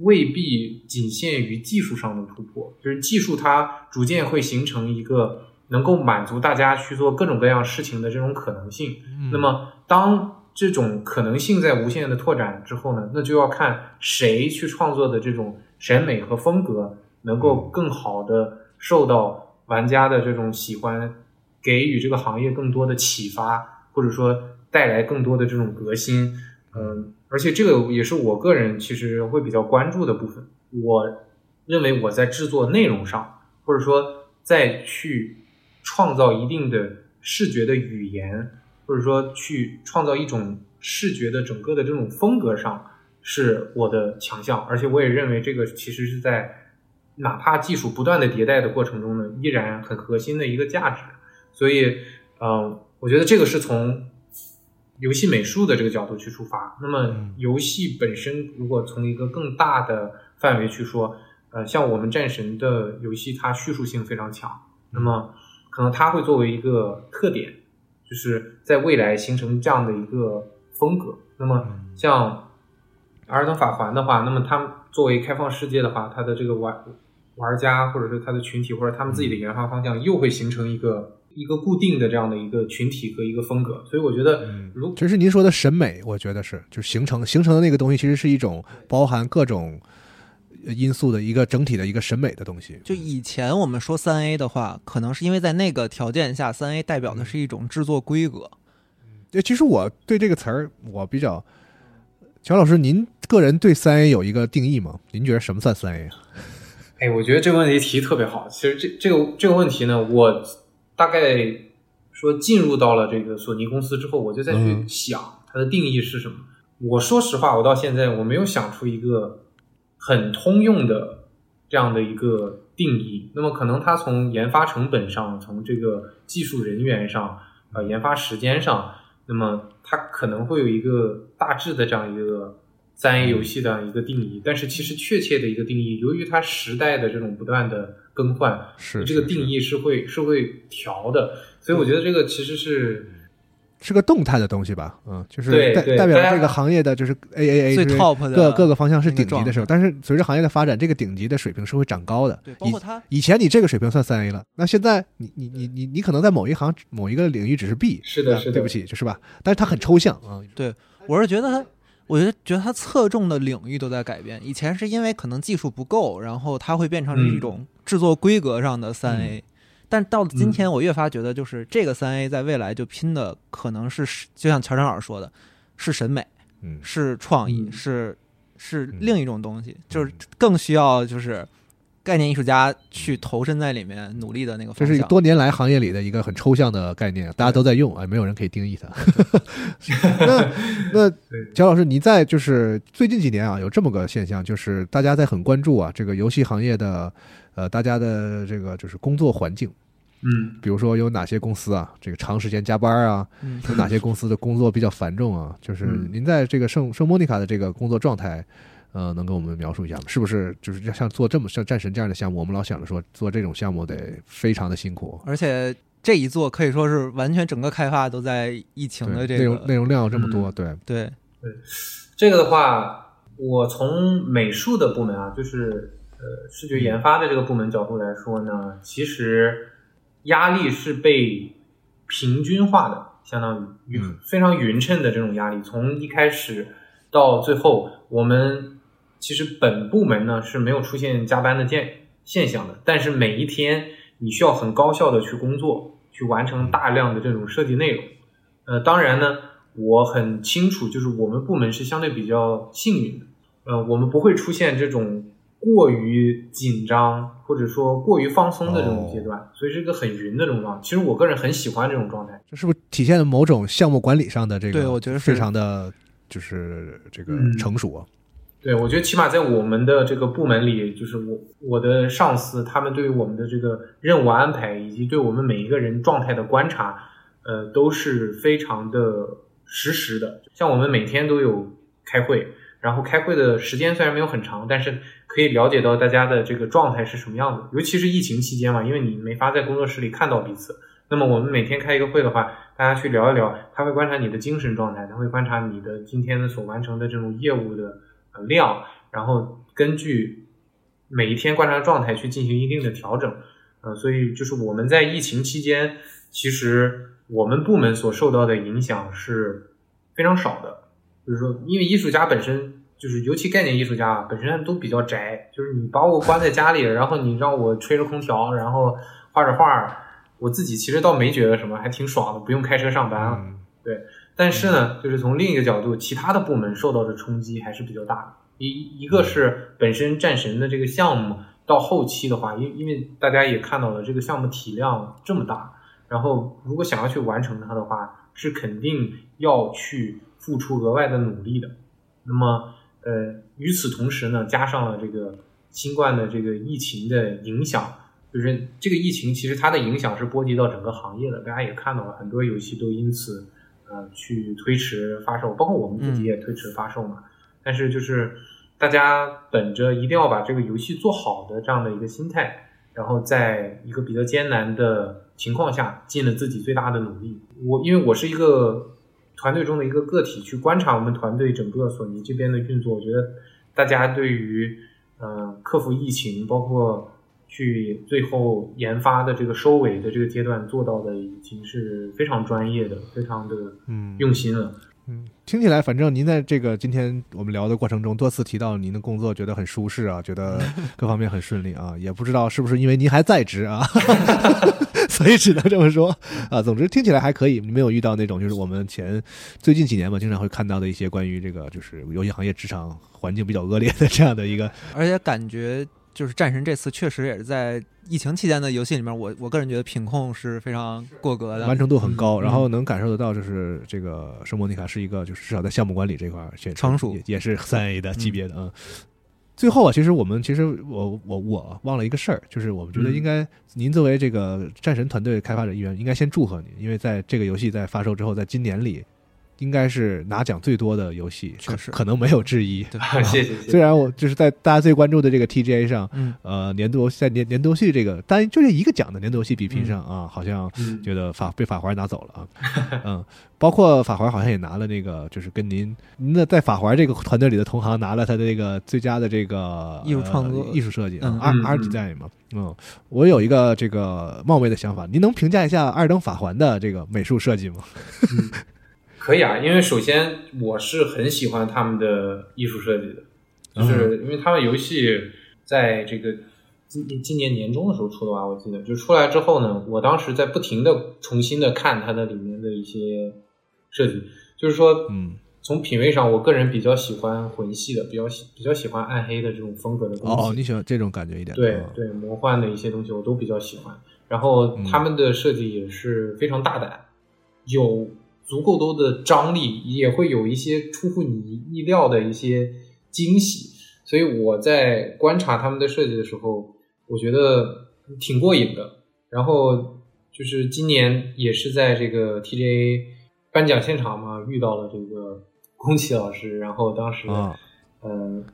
未必仅限于技术上的突破，就是技术它逐渐会形成一个能够满足大家去做各种各样事情的这种可能性。那么当这种可能性在无限的拓展之后呢，那就要看谁去创作的这种审美和风格能够更好的受到玩家的这种喜欢，给予这个行业更多的启发，或者说带来更多的这种革新。嗯，而且这个也是我个人其实会比较关注的部分。我认为我在制作内容上，或者说在去创造一定的视觉的语言，或者说去创造一种视觉的整个的这种风格上，是我的强项。而且我也认为这个其实是在哪怕技术不断的迭代的过程中呢，依然很核心的一个价值。所以，嗯，我觉得这个是从。游戏美术的这个角度去出发，那么游戏本身如果从一个更大的范围去说，呃，像我们战神的游戏，它叙述性非常强，那么可能它会作为一个特点，就是在未来形成这样的一个风格。那么像《阿尔登法环》的话，那么它作为开放世界的话，它的这个玩玩家或者是它的群体或者他们自己的研发方向又会形成一个。一个固定的这样的一个群体和一个风格，所以我觉得，如其实您说的审美，我觉得是就是形成形成的那个东西，其实是一种包含各种因素的一个整体的一个审美的东西。就以前我们说三 A 的话，可能是因为在那个条件下，三 A 代表的是一种制作规格。对，其实我对这个词儿我比较，乔老师，您个人对三 A 有一个定义吗？您觉得什么算三 A 啊？哎，我觉得这个问题提特别好。其实这这个这个问题呢，我。大概说进入到了这个索尼公司之后，我就再去想它的定义是什么。我说实话，我到现在我没有想出一个很通用的这样的一个定义。那么可能它从研发成本上，从这个技术人员上，呃，研发时间上，那么它可能会有一个大致的这样一个。三 A 游戏的一个定义，但是其实确切的一个定义，由于它时代的这种不断的更换，是这个定义是会是会调的，所以我觉得这个其实是是个动态的东西吧，嗯，就是代代代表这个行业的就是 A A A 最 top 的各各个方向是顶级的时候，但是随着行业的发展，这个顶级的水平是会长高的。对，包括它以前你这个水平算三 A 了，那现在你你你你你可能在某一行某一个领域只是 B，是的，是的，对不起，就是吧？但是它很抽象啊。对，我是觉得它。我觉得，觉得它侧重的领域都在改变。以前是因为可能技术不够，然后它会变成一种制作规格上的三 A。但到了今天，我越发觉得，就是这个三 A 在未来就拼的可能是，就像乔长老师说的，是审美，是创意，是是另一种东西，就是更需要就是。概念艺术家去投身在里面努力的那个，这是多年来行业里的一个很抽象的概念，大家都在用啊，没有人可以定义它。那那焦老师，你在就是最近几年啊，有这么个现象，就是大家在很关注啊，这个游戏行业的呃，大家的这个就是工作环境，嗯，比如说有哪些公司啊，这个长时间加班啊，有哪些公司的工作比较繁重啊，就是您在这个圣圣莫妮卡的这个工作状态。呃，能跟我们描述一下吗？是不是就是像做这么像战神这样的项目？我们老想着说做这种项目得非常的辛苦，而且这一做可以说是完全整个开发都在疫情的这个内容内容量这么多，对对对。这个的话，我从美术的部门啊，就是呃视觉研发的这个部门角度来说呢，其实压力是被平均化的，相当于非常匀称的这种压力，从一开始到最后，我们。其实本部门呢是没有出现加班的现现象的，但是每一天你需要很高效的去工作，去完成大量的这种设计内容。呃，当然呢，我很清楚，就是我们部门是相对比较幸运的，呃，我们不会出现这种过于紧张或者说过于放松的这种阶段，所以是一个很匀的这种状态。其实我个人很喜欢这种状态，这是不是体现了某种项目管理上的这个？对，我觉得非常的就是这个成熟。对，我觉得起码在我们的这个部门里，就是我我的上司他们对于我们的这个任务安排，以及对我们每一个人状态的观察，呃，都是非常的实时的。像我们每天都有开会，然后开会的时间虽然没有很长，但是可以了解到大家的这个状态是什么样子。尤其是疫情期间嘛，因为你没法在工作室里看到彼此，那么我们每天开一个会的话，大家去聊一聊，他会观察你的精神状态，他会观察你的今天的所完成的这种业务的量，然后根据每一天观察状态去进行一定的调整。呃，所以就是我们在疫情期间，其实我们部门所受到的影响是非常少的。就是说，因为艺术家本身就是，尤其概念艺术家本身都比较宅，就是你把我关在家里，然后你让我吹着空调，然后画着画，我自己其实倒没觉得什么，还挺爽的，不用开车上班对，但是呢，就是从另一个角度，其他的部门受到的冲击还是比较大的。一一个是本身战神的这个项目到后期的话，因因为大家也看到了这个项目体量这么大，然后如果想要去完成它的话，是肯定要去付出额外的努力的。那么，呃，与此同时呢，加上了这个新冠的这个疫情的影响，就是这个疫情其实它的影响是波及到整个行业的，大家也看到了很多游戏都因此呃去推迟发售，包括我们自己也推迟发售嘛。但是就是大家本着一定要把这个游戏做好的这样的一个心态，然后在一个比较艰难的情况下，尽了自己最大的努力。我因为我是一个团队中的一个个体，去观察我们团队整个索尼这边的运作，我觉得大家对于呃克服疫情，包括去最后研发的这个收尾的这个阶段做到的，已经是非常专业的，非常的嗯用心了。嗯，听起来，反正您在这个今天我们聊的过程中，多次提到您的工作觉得很舒适啊，觉得 各方面很顺利啊，也不知道是不是因为您还在职啊，所以只能这么说啊。总之听起来还可以，没有遇到那种就是我们前最近几年嘛，经常会看到的一些关于这个就是游戏行业职场环境比较恶劣的这样的一个而且感觉就是战神这次确实也是在疫情期间的游戏里面，我我个人觉得品控是非常过格的，完成度很高，嗯然后能感受得到，就是这个圣莫妮卡是一个，就是至少在项目管理这块成熟也也是三 A 的级别的嗯。最后啊，其实我们其实我我我忘了一个事儿，就是我们觉得嗯。应该您作为这个战神团队开发者一员，应该先祝贺您，因为在这个游戏在发售之后，在今年里应该是拿奖最多的游戏，确实。可能没有之一。对，谢谢。虽然我就是在大家最关注的这个 TGA 上，嗯，呃，年度游戏在年年度游戏这个单就这一个奖的年度游戏比拼上啊，好像嗯觉得法被法环拿走了啊，嗯，包括法环好像也拿了那个，就是跟您您的在法环这个团队里的同行拿了他的这个最佳的这个艺术创作。呃艺术设计，嗯。二嗯二 design 嘛，嗯，我有一个这个冒昧的想法，您能评价一下二等法环的这个美术设计吗？可以啊，因为首先我是很喜欢他们的艺术设计的，就是因为他们游戏在这个今今年年中的时候出的吧，我记得就出来之后呢，我当时在不停的重新的看它的里面的一些设计，就是说，嗯，从品味上，我个人比较喜欢魂系的，比较喜比较喜欢暗黑的这种风格的东西。哦哦，你喜欢这种感觉一点？对嗯对，魔幻的一些东西我都比较喜欢。然后他们的设计也是非常大胆，有足够多的张力，也会有一些出乎你意料的一些惊喜。所以我在观察他们的设计的时候，我觉得挺过瘾的。然后就是今年也是在这个 TGA 颁奖现场嘛，遇到了这个宫崎老师，然后当时。啊，呃，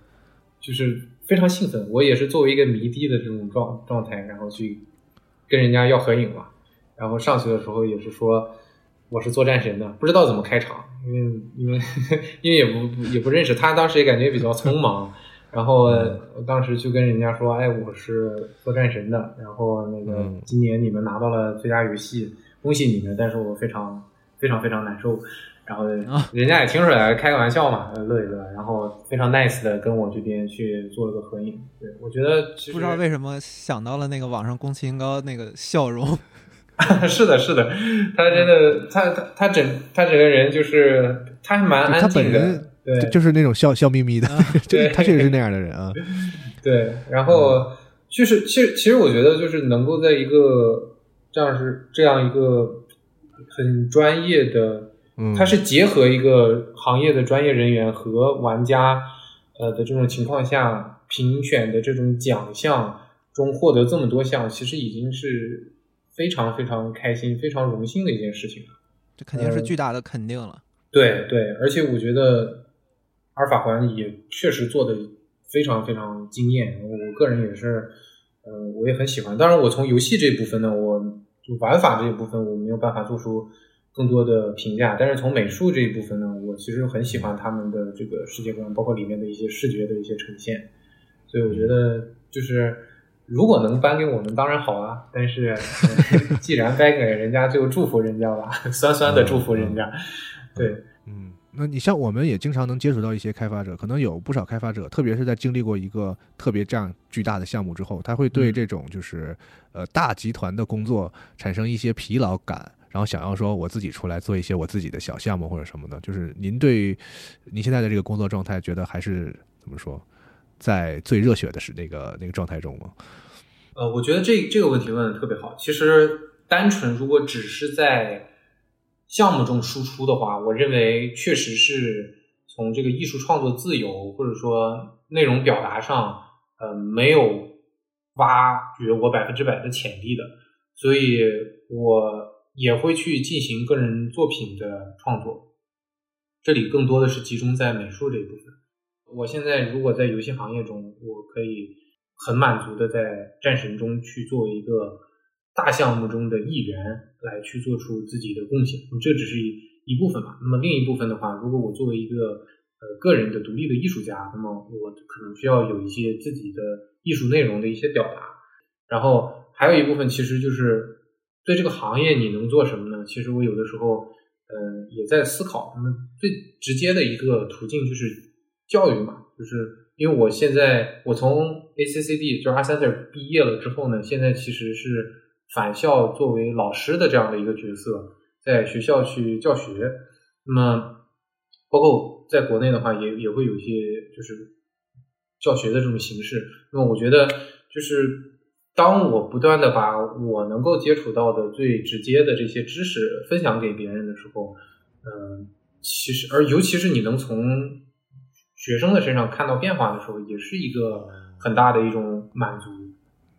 就是非常兴奋。我也是作为一个迷弟的这种状状态，然后去跟人家要合影嘛。然后上去的时候也是说我是做战神的，不知道怎么开场，因为因为因为也不也不认识他，当时也感觉比较匆忙。然后我当时就跟人家说，哎，我是做战神的，然后那个嗯今年你们拿到了最佳游戏，恭喜你们，但是我非常非常非常难受。然后啊人家也听出来了，开个玩笑嘛，呃乐一乐，然后非常 nice 的跟我这边去做了个合影。对我觉得不知道为什么想到了那个网上宫崎英高那个笑容，是的，是的，他真的，他他他整他整个人就是他还蛮安静的对就就是那种笑笑眯眯的，对他确实是那 样的人啊。对，然后就是其实其实我觉得就是能够在一个这样是这样一个很专业的，嗯，它是结合一个行业的专业人员和玩家呃的这种情况下评选的这种奖项中获得这么多项，其实已经是非常非常开心、非常荣幸的一件事情了。这肯定是呃巨大的肯定了。对对，而且我觉得阿尔法环也确实做的非常非常惊艳，我个人也是，呃，我也很喜欢。当然，我从游戏这部分呢，我就玩法这一部分我没有办法做出更多的评价，但是从美术这一部分呢，我其实很喜欢他们的这个世界观，包括里面的一些视觉的一些呈现，所以我觉得就是。如果能颁给我们，当然好啊！但是，呃 既然颁给人家，就祝福人家吧，酸酸的祝福人家。对，嗯，那你像我们也经常能接触到一些开发者，可能有不少开发者，特别是在经历过一个特别这样巨大的项目之后，他会对嗯这种就是呃大集团的工作产生一些疲劳感，然后想要说我自己出来做一些我自己的小项目或者什么的。就是您对您现在的这个工作状态，觉得还是怎么说，在最热血的是那个那个状态中吗？呃，我觉得这这个问题问的特别好。其实，单纯如果只是在项目中输出的话，我认为确实是从这个艺术创作自由或者说内容表达上，呃，没有挖掘我百分之百的潜力的，所以我也会去进行个人作品的创作。这里更多的是集中在美术这一部分。我现在如果在游戏行业中，我可以很满足的在战神中去作为一个大项目中的一员来去做出自己的贡献，这只是一一部分嘛。那么另一部分的话，如果我作为一个呃个人的独立的艺术家，那么我可能需要有一些自己的艺术内容的一些表达。然后还有一部分其实就是对这个行业你能做什么呢？其实我有的时候呃也在思考。那么最直接的一个途径就是教育嘛，就是因为我现在我从 ACCD 就是 a c e n t e r 毕业了之后呢，现在其实是返校作为老师的这样的一个角色，在学校去教学。那么包括在国内的话，也也会有一些就是教学的这种形式。那么我觉得就是当我不断的把我能够接触到的最直接的这些知识分享给别人的时候，嗯、其实而尤其是你能从学生的身上看到变化的时候，也是一个很大的一种满足。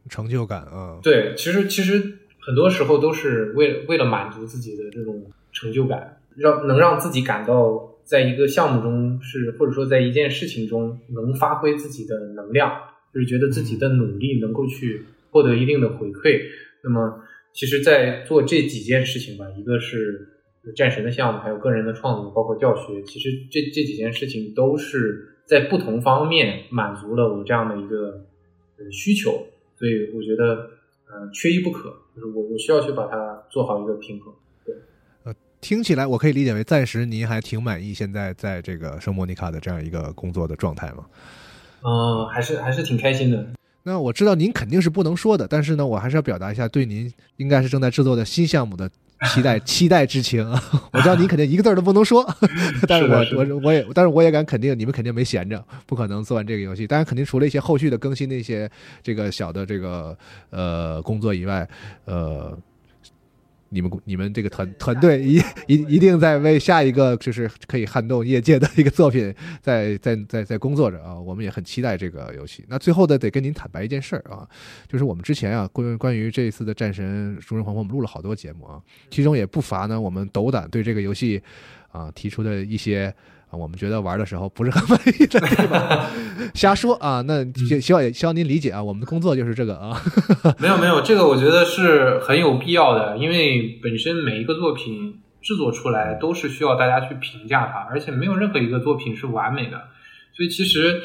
成就感啊，对，其实其实很多时候都是为了为了满足自己的这种成就感，让能让自己感到在一个项目中是或者说在一件事情中能发挥自己的能量，就是觉得自己的努力能够去获得一定的回馈。那么，其实，在做这几件事情吧，一个是战神的项目，还有个人的创作，包括教学，其实这这几件事情都是在不同方面满足了我这样的一个呃需求。所以我觉得，呃，缺一不可，就是我我需要去把它做好一个平衡对。听起来我可以理解为暂时您还挺满意现在在这个圣莫妮卡的这样一个工作的状态吗？嗯、还是还是挺开心的。那我知道您肯定是不能说的，但是呢，我还是要表达一下对您应该是正在制作的新项目的 期待期待之情啊！我知道你肯定一个字儿都不能说，但是我我我也，但是我也敢肯定，你们肯定没闲着，不可能做完这个游戏。当然，肯定除了一些后续的更新的一些这个小的这个呃工作以外，呃。你们你们这个团团队一一一定在为下一个就是可以撼动业界的一个作品在在在在工作着啊，我们也很期待这个游戏。那最后的得跟您坦白一件事儿啊，就是我们之前啊关关于这一次的战神诸神黄昏，我们录了好多节目啊，其中也不乏呢我们斗胆对这个游戏啊提出的一些。啊，我们觉得玩的时候不是很满意的地方，瞎说啊。那希希望也希望您理解啊，我们的工作就是这个啊。没有没有，这个我觉得是很有必要的，因为本身每一个作品制作出来都是需要大家去评价它，而且没有任何一个作品是完美的，所以其实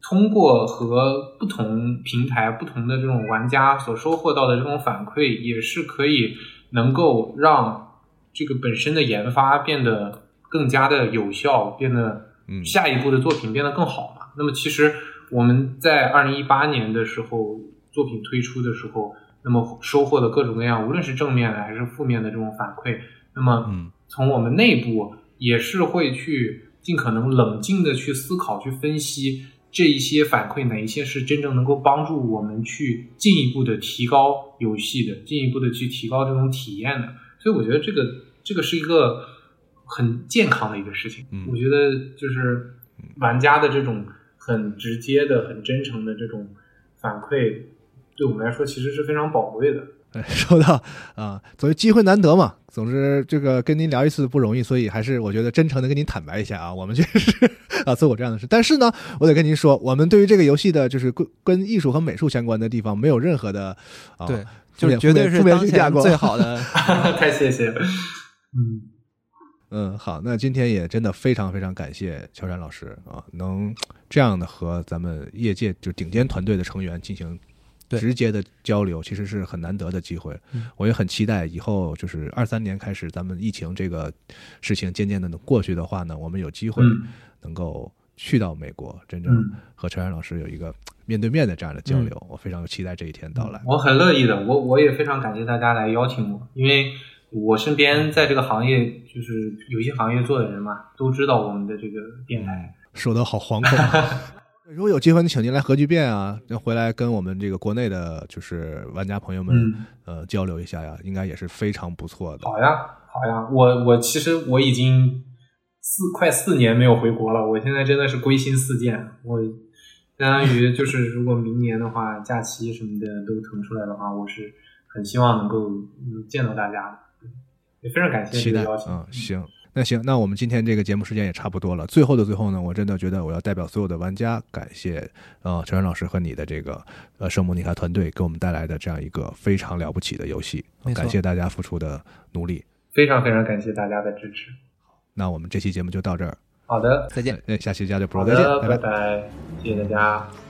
通过和不同平台、不同的这种玩家所收获到的这种反馈，也是可以能够让这个本身的研发变得更加的有效，变得嗯下一步的作品变得更好嘛。那么其实我们在二零一八年的时候作品推出的时候，那么收获的各种各样，无论是正面的还是负面的这种反馈。那么嗯从我们内部也是会去尽可能冷静的去思考、去分析这一些反馈哪一些是真正能够帮助我们去进一步的提高游戏的，进一步的去提高这种体验的。所以我觉得这个这个是一个很健康的一个事情。嗯我觉得就是玩家的这种很直接的、很真诚的这种反馈，对我们来说其实是非常宝贵的。呃收到啊，所以机会难得嘛。总之，这个跟您聊一次不容易，所以还是我觉得真诚的跟您坦白一下啊，我们确实啊做过这样的事。但是呢，我得跟您说，我们对于这个游戏的，就是跟跟艺术和美术相关的地方，没有任何的啊，对，就是绝对是当前最好的。太谢谢了。嗯，嗯，好，那今天也真的非常非常感谢乔杉老师啊，能这样的和咱们业界就顶尖团队的成员进行直接的交流，其实是很难得的机会。嗯我也很期待以后就是二三年开始，咱们疫情这个事情渐渐的能过去的话呢，我们有机会嗯能够去到美国，真正嗯，和乔杉老师有一个面对面的这样的交流。我非常期待这一天到来。我很乐意的，我我也非常感谢大家来邀请我，因为我身边在这个行业就是游戏行业做的人嘛，都知道我们的这个电台。说的好惶恐啊。如果有机会，你请您来核聚变啊，要回来跟我们这个国内的，就是玩家朋友们、嗯，呃交流一下呀，应该也是非常不错的。好呀，好呀，我我其实我已经四快四年没有回国了，我现在真的是归心似箭。我相当于就是如果明年的话，假期什么的都腾出来的话，我是很希望能够嗯见到大家的。也非常感谢期待这个邀请。嗯，行，那行，那我们今天这个节目时间也差不多了。最后的最后呢，我真的觉得我要代表所有的玩家感谢呃陈然老师和你的这个呃圣莫妮卡团队给我们带来的这样一个非常了不起的游戏，感谢大家付出的努力。非常非常感谢大家的支持。那我们这期节目就到这儿，好的，再见。那，下期加六 Pro 好再见，的，拜拜拜。拜，谢谢大家。